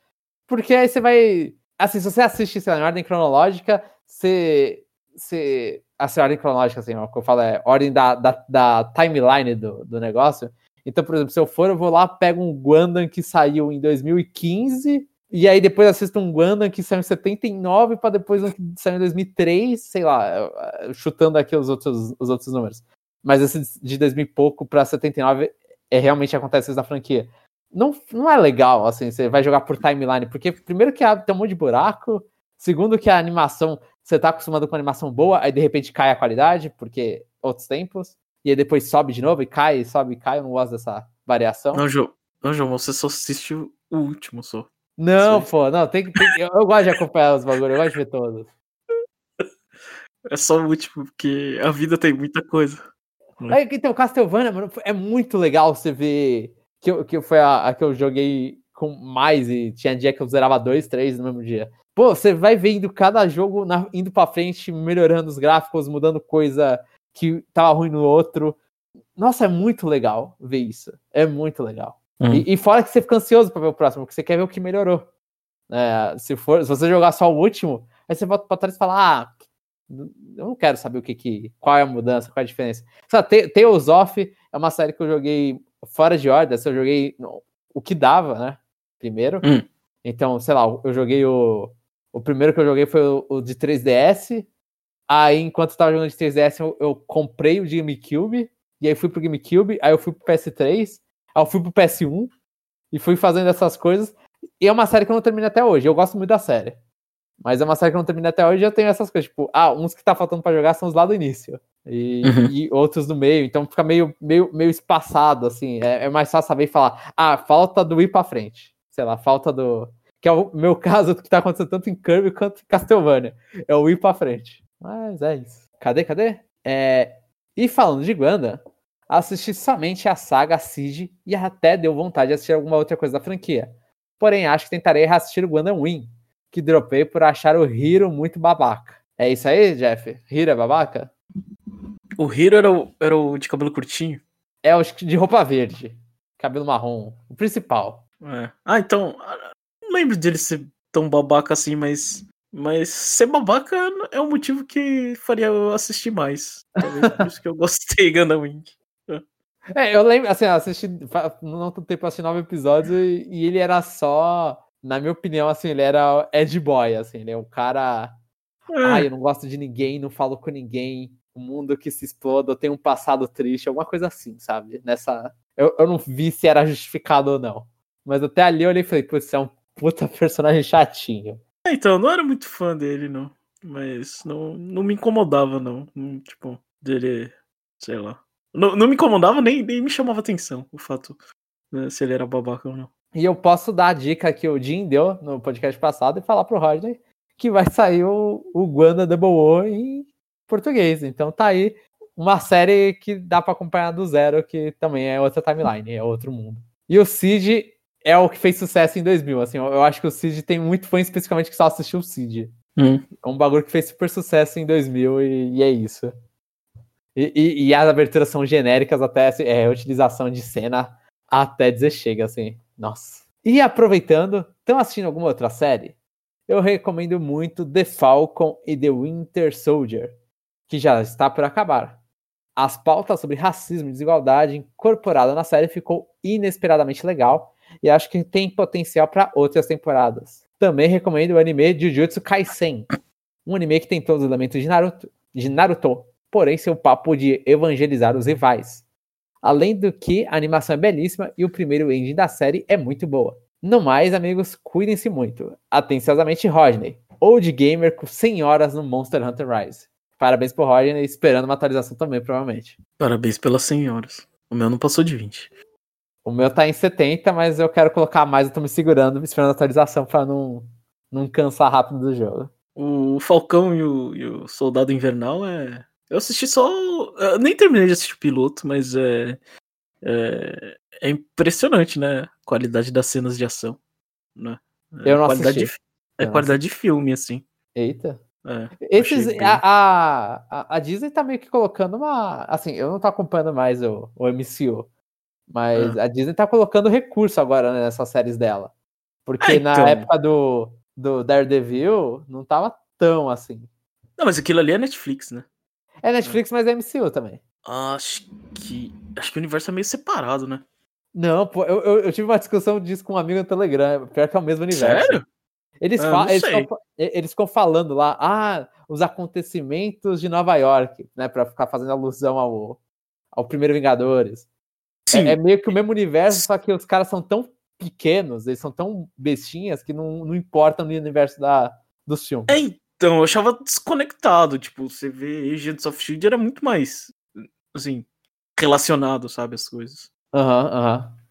Porque aí você vai. Assim, se você assiste sei lá, em ordem cronológica, você. você assim, ordem cronológica, assim, o que eu falo é ordem da, da, da timeline do, do negócio. Então, por exemplo, se eu for, eu vou lá, pego um Gundam que saiu em 2015 e aí depois assisto um Gundam que saiu em 79 para depois um que saiu em 2003, sei lá, chutando aqui os outros, os outros números. Mas esse de 2000 e pouco para 79 é realmente acontece isso na franquia. Não, não é legal, assim, você vai jogar por timeline, porque primeiro que tem um monte de buraco, segundo que a animação, você tá acostumado com animação boa, aí de repente cai a qualidade, porque outros tempos, e aí depois sobe de novo e cai, sobe e cai, eu não gosto dessa variação. Não, João, não, João você só assistiu o último, só. Não, pô, não, tem que. Eu, eu, gosto de acompanhar os bagulhos, eu gosto de ver todos. É só o último, porque a vida tem muita coisa. Né? Então, Castlevania, mano, é muito legal você ver. Que, que foi a, a, que eu joguei com mais e tinha dia que eu zerava dois, três no mesmo dia. Pô, você vai vendo cada jogo na, indo pra frente, melhorando os gráficos, mudando coisa que tava ruim no outro. Nossa, é muito legal ver isso. É muito legal. Uhum. E, e, fora que você fica ansioso para ver o próximo, porque você quer ver o que melhorou. É, se, for, se você jogar só o último, aí você volta para trás e fala: Ah, eu não quero saber o que, que qual é a mudança, qual é a diferença. Sabe, Tales of é uma série que eu joguei fora de ordem, assim, eu joguei no, o que dava, né? Primeiro. Uhum. Então, sei lá, eu joguei o. O primeiro que eu joguei foi o, o de 3DS. Aí, enquanto eu tava jogando de 3DS, eu, eu comprei o de GameCube. E aí fui pro GameCube, aí eu fui pro PS3. Aí eu fui pro PS1 e fui fazendo essas coisas. E é uma série que eu não terminei até hoje. Eu gosto muito da série. Mas é uma série que eu não terminei até hoje e eu tenho essas coisas. Tipo, ah, uns que tá faltando para jogar são os lá do início. E, uhum. e, outros no meio. Então fica meio, meio, meio espaçado, assim. É, é, mais fácil saber falar. Ah, falta do ir pra frente. Sei lá, falta do. Que é o meu caso que tá acontecendo tanto em Kirby quanto em Castlevania. É o ir pra frente. Mas é isso. Cadê, cadê? É... E falando de Wanda, assisti somente a saga Siege e até deu vontade de assistir alguma outra coisa da franquia. Porém, acho que tentarei reassistir o Gundam Wing, que dropei por achar o Hiro muito babaca. É isso aí, Jeff? Hiro é babaca? O Hiro era o, era o de cabelo curtinho? É o de roupa verde, cabelo marrom, o principal. É. Ah, então, não lembro dele ser tão babaca assim, mas mas ser babaca é um motivo que faria eu assistir mais. Talvez por isso que eu gostei Gundam Wing. É, eu lembro, assim, eu assisti não tanto tempo assim, nove episódios e, e, ele era só, na minha opinião, assim, ele era Ed Boy, assim, ele é um cara. É. Ai, eu não gosto de ninguém, não falo com ninguém, o mundo que se exploda, eu tenho um passado triste, alguma coisa assim, sabe? Nessa. Eu, eu não vi se era justificado ou não. Mas até ali eu olhei e falei, putz, é um puta personagem chatinho. É, então, eu não era muito fã dele, não. Mas não, não me incomodava, não. Tipo, dele, sei lá. Não, não me incomodava nem, nem me chamava atenção o fato né, se ele era babaca ou não. E eu posso dar a dica que o Jim deu no podcast passado e falar pro Rodney que vai sair o, o Guanda Double O em português. Então tá aí uma série que dá para acompanhar do zero, que também é outra timeline, é outro mundo. E o Cid é o que fez sucesso em 2000, assim, eu acho que o Cid tem muito fã especificamente que só assistiu o Cid. Hum. É um bagulho que fez super sucesso em 2000 e, e é isso. E, e, e, as aberturas são genéricas até assim, é, utilização de cena até dizer chega, assim. Nossa. E aproveitando, estão assistindo alguma outra série? Eu recomendo muito The Falcon e The Winter Soldier, que já está por acabar. As pautas sobre racismo e desigualdade incorporada na série ficou inesperadamente legal e acho que tem potencial para outras temporadas. Também recomendo o anime Jujutsu Kaisen, um anime que tem todos os elementos de Naruto, de Naruto porém seu papo de evangelizar os rivais. Além do que, a animação é belíssima e o primeiro ending da série é muito boa. No mais, amigos, cuidem-se muito. Atenciosamente, Rodney, old gamer com 100 horas no Monster Hunter Rise. Parabéns pro Rodney, esperando uma atualização também, provavelmente. Parabéns pelas 100 horas. O meu não passou de 20. O meu tá em 70, mas eu quero colocar mais, eu tô me segurando, esperando a atualização pra não, não cansar rápido do jogo. O Falcão e o, e o Soldado Invernal é, eu assisti só. Eu nem terminei de assistir o piloto, mas é, é. É, impressionante, né? A qualidade das cenas de ação. Né? É, eu não qualidade assisti. De, é qualidade de filme, assim. Eita. É, Esses, bem... a, a, a, Disney tá meio que colocando uma. Assim, eu não tô acompanhando mais o, o MCU, mas é. a Disney tá colocando recurso agora né, nessas séries dela. Porque é, então... na época do, do Daredevil não tava tão assim. Não, mas aquilo ali é Netflix, né? É Netflix, mas é MCU também. Acho que. Acho que o universo é meio separado, né? Não, pô, eu, eu, eu tive uma discussão disso com um amigo no Telegram. Pior que é o mesmo universo. Sério? Eles, ah, eles, ficam, eles ficam falando lá, ah, os acontecimentos de Nova York, né? Pra ficar fazendo alusão ao, ao primeiro Vingadores. Sim. É, é meio que o mesmo universo, só que os caras são tão pequenos, eles são tão bestinhas que não, não importam no universo da, dos filmes. É, então, eu achava desconectado. Tipo, você vê Agents of Shield era muito mais, assim, relacionado, sabe, as coisas. Aham, uhum, aham. Uhum.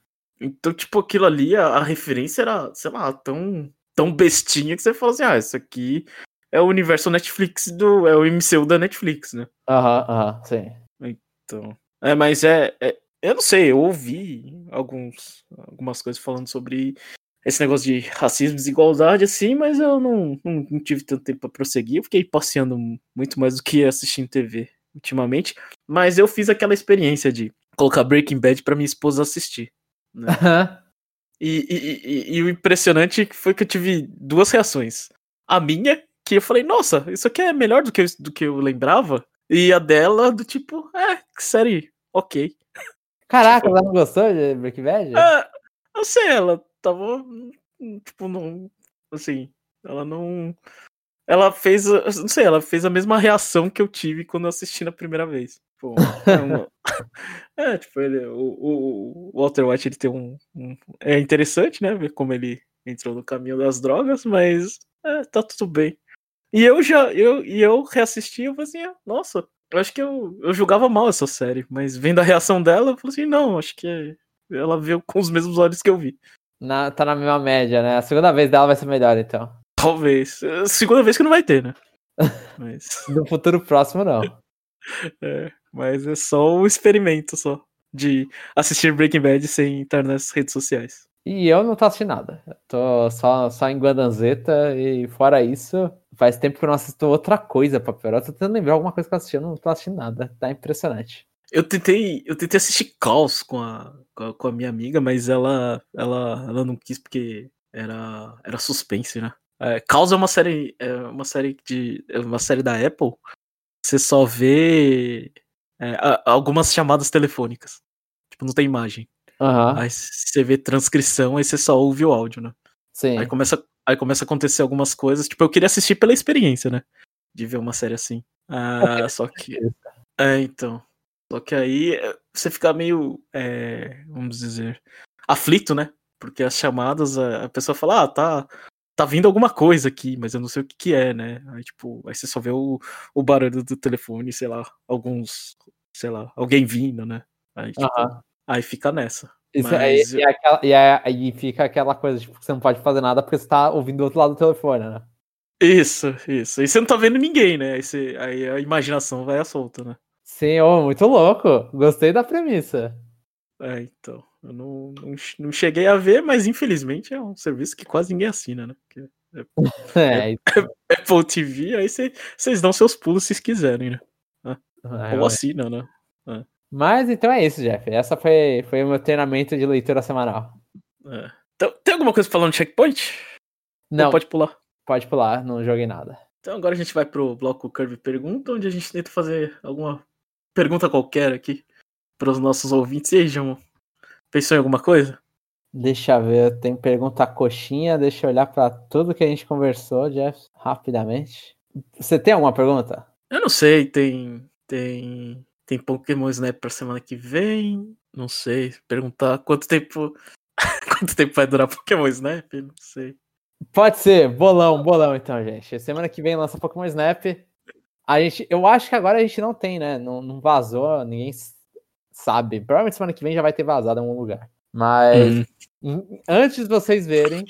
Então, tipo, aquilo ali, a, a, referência era, sei lá, tão, tão bestinha que você fala assim, ah, isso aqui é o universo Netflix do. É o MCU da Netflix, né? Aham, uhum, aham, sim. Então. É, mas é, é, Eu não sei, eu ouvi alguns, algumas coisas falando sobre esse negócio de racismo, desigualdade, assim, mas eu não, não, não tive tanto tempo para prosseguir. Eu fiquei passeando muito mais do que assistindo TV ultimamente. Mas eu fiz aquela experiência de colocar Breaking Bad para minha esposa assistir. Né? E, e, e, e, o impressionante foi que eu tive duas reações. A minha, que eu falei, nossa, isso aqui é melhor do que, eu, do que eu lembrava. E a dela, do tipo, é, série, ok. Caraca, tipo, ela não gostou de Breaking Bad? É, eu sei, ela tava. Tipo, não. Assim, ela não. Ela fez. Não sei, ela fez a mesma reação que eu tive quando eu assisti na primeira vez. Tipo, é, uma... é, tipo, ele, o, o, Walter White ele tem um, um, É interessante, né? Ver como ele entrou no caminho das drogas, mas é, tá tudo bem. E eu já. Eu, e eu reassisti eu falei assim, ah, nossa, eu acho que eu, eu julgava mal essa série, mas vendo a reação dela, eu falei assim, não, acho que ela viu com os mesmos olhos que eu vi. Na, tá na mesma média, né? A segunda vez dela vai ser melhor, então. Talvez. Segunda vez que não vai ter, né? Mas... no futuro próximo, não. É, mas é só um experimento só de assistir Breaking Bad sem estar nas redes sociais. E eu não tô assistindo nada. Eu tô só, só em Guadanzeta e fora isso, faz tempo que eu não assisto outra coisa, papel. Eu tô tentando lembrar alguma coisa que eu assisti, eu não tô assistindo nada. Tá impressionante. Eu tentei, eu tentei assistir Caos com a, com a, com a minha amiga, mas ela, ela, ela não quis porque era, era suspense, né? É, Caos é uma série, é uma série de, é uma série da Apple. Você só vê é, algumas chamadas telefônicas. Tipo, não tem imagem. Uhum. Aí você vê transcrição, aí você só ouve o áudio, né? Sim. Aí começa, aí começa a acontecer algumas coisas. Tipo, eu queria assistir pela experiência, né? De ver uma série assim. Ah, só que. É, então. Só que aí eh, você fica meio, é, vamos dizer, aflito, né? Porque as chamadas, a, pessoa fala, ah, tá, tá vindo alguma coisa aqui, mas eu não sei o que, que é, né? Aí, tipo, aí você só vê o, o barulho do telefone, sei lá, alguns, sei lá, alguém vindo, né? Aí, tipo, aí fica nessa. Isso, mas... aí, e, aquela, e aí fica aquela coisa, tipo, que você não pode fazer nada porque você tá ouvindo do outro lado do telefone, né? Isso, isso. E você não tá vendo ninguém, né? Aí, você, aí a imaginação vai à solta, né? Sim, oh, muito louco. Gostei da premissa. É, então. Eu não, não, não, cheguei a ver, mas infelizmente é um serviço que quase ninguém assina, né? Porque É, Apple TV, aí vocês dão seus pulos se quiserem, né? é, Ou assinam, né? Mas então é isso, Jeff. Essa foi, foi o meu treinamento de leitura semanal. É. Então, tem alguma coisa falando de checkpoint? Não, Ou pode... pode pular. pular, não joguei nada. Então agora a gente vai pro bloco Curve Pergunta, onde a gente tenta fazer alguma pergunta qualquer aqui para os nossos ouvintes. E aí, João? Pensou em alguma coisa? Deixa eu ver, tem pergunta coxinha, deixa eu olhar para tudo que a gente conversou, Jeff, rapidamente. Você tem alguma pergunta? Eu não sei, tem. Tem. Tem Pokémon Snap pra semana que vem. Não sei. Perguntar quanto tempo. quanto tempo vai durar Pokémon Snap? Não sei. Pode ser, bolão, bolão então, gente. Semana que vem lança Pokémon Snap. A gente, eu acho que agora a gente não tem, né? Não, não vazou, ninguém sabe. Provavelmente semana que vem já vai ter vazado em algum lugar. Mas em- antes de vocês verem,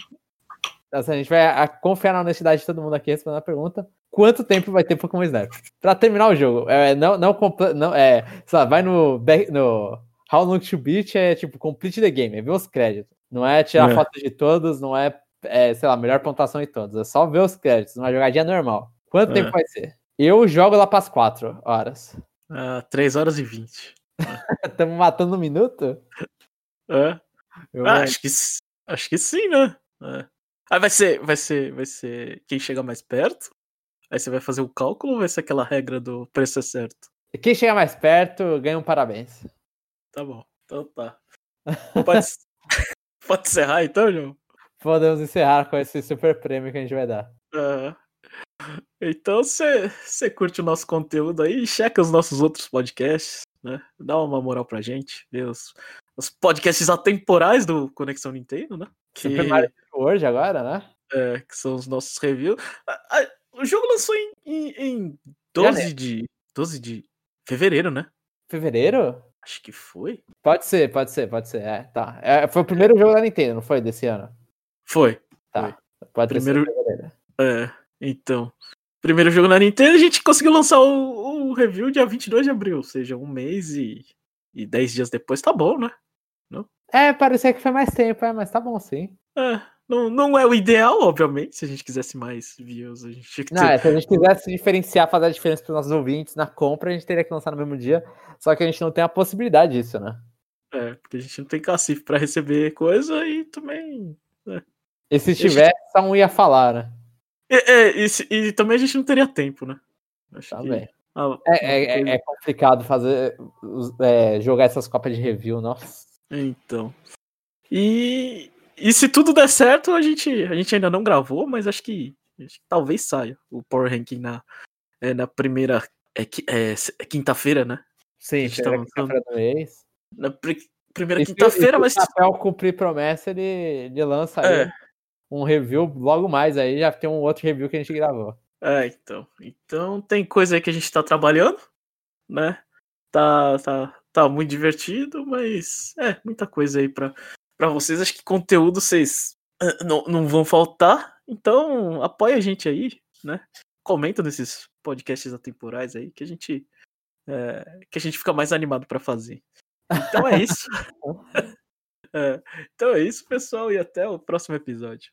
assim, a gente vai confiar na honestidade de todo mundo aqui respondendo a pergunta. Quanto tempo vai ter Pokémon Snap? Pra terminar o jogo. É, não, não, não é, sei lá, vai no, back- no How Long to Beat, é tipo complete the game, é ver os créditos. Não é tirar É. foto de todos, não é, é, sei lá, melhor pontuação de todos. É só ver os créditos, uma jogadinha normal. Quanto É. tempo vai ser? Eu jogo lá pras 4 horas. Ah, 3 horas e 20. Estamos matando um minuto? É. Eu Ah, acho que, acho que sim, né? É. Aí vai ser, vai ser, vai ser quem chega mais perto. Aí você vai fazer o cálculo ou vai ser aquela regra do preço é certo? Quem chegar mais perto ganha um parabéns. Tá bom. Então tá. Pode, pode encerrar então, João? Podemos encerrar com esse super prêmio que a gente vai dar. É. Então você curte o nosso conteúdo aí, checa os nossos outros podcasts, né? Dá uma moral pra gente, vê os, os podcasts atemporais do Conexão Nintendo, né? Que, Super Mario World agora, né? é, que são os nossos reviews. Ah, ah, o jogo lançou em, em, em 12 de, 12 de fevereiro, né? Fevereiro? Acho que foi. Pode ser, pode ser, pode ser. É, tá. É, foi o primeiro jogo da Nintendo, não foi desse ano? Foi. Tá. Pode Primeiro- ser fevereiro. É, então. Primeiro jogo na Nintendo, a gente conseguiu lançar o, o review dia 22 de abril, ou seja, um mês e, e 10 dias depois, tá bom, né? É, parecia que foi mais tempo, é, mas tá bom sim. É, não, não é o ideal, obviamente, se a gente quisesse mais views, a gente tinha que ter... Não, é, se a gente quisesse diferenciar, fazer a diferença para os nossos ouvintes na compra, a gente teria que lançar no mesmo dia. Só que a gente não tem a possibilidade disso, né? É, porque a gente não tem cacife pra receber coisa e também... E se tivesse, só um ia falar, né? É, é, e, se- e também a gente não teria tempo, né? Acho Também. que a- É, é- uma é- é complicado fazer é, jogar essas copas de review, nossa. Então. E, e se tudo der certo, a gente, a gente ainda não gravou, mas acho que, acho que talvez saia o Power Ranking na, é, na primeira. É, é, é quinta-feira, né? Sim, gente tá quinta-feira do mês. Na pri- primeira E quinta-feira, e mas. se o papel cumprir promessa, ele, ele lança aí É, um review logo mais aí, já tem um outro review que a gente gravou. é, então. Então tem coisa aí que a gente tá trabalhando, né? Tá, tá, tá muito divertido, mas é, muita coisa aí pra, pra vocês. Acho que conteúdo vocês eh, não, não vão faltar. Então apoia a gente aí, né? Comenta nesses podcasts atemporais aí que a gente é, que a gente fica mais animado pra fazer. Então é isso. É, então é isso, pessoal, e até o próximo episódio.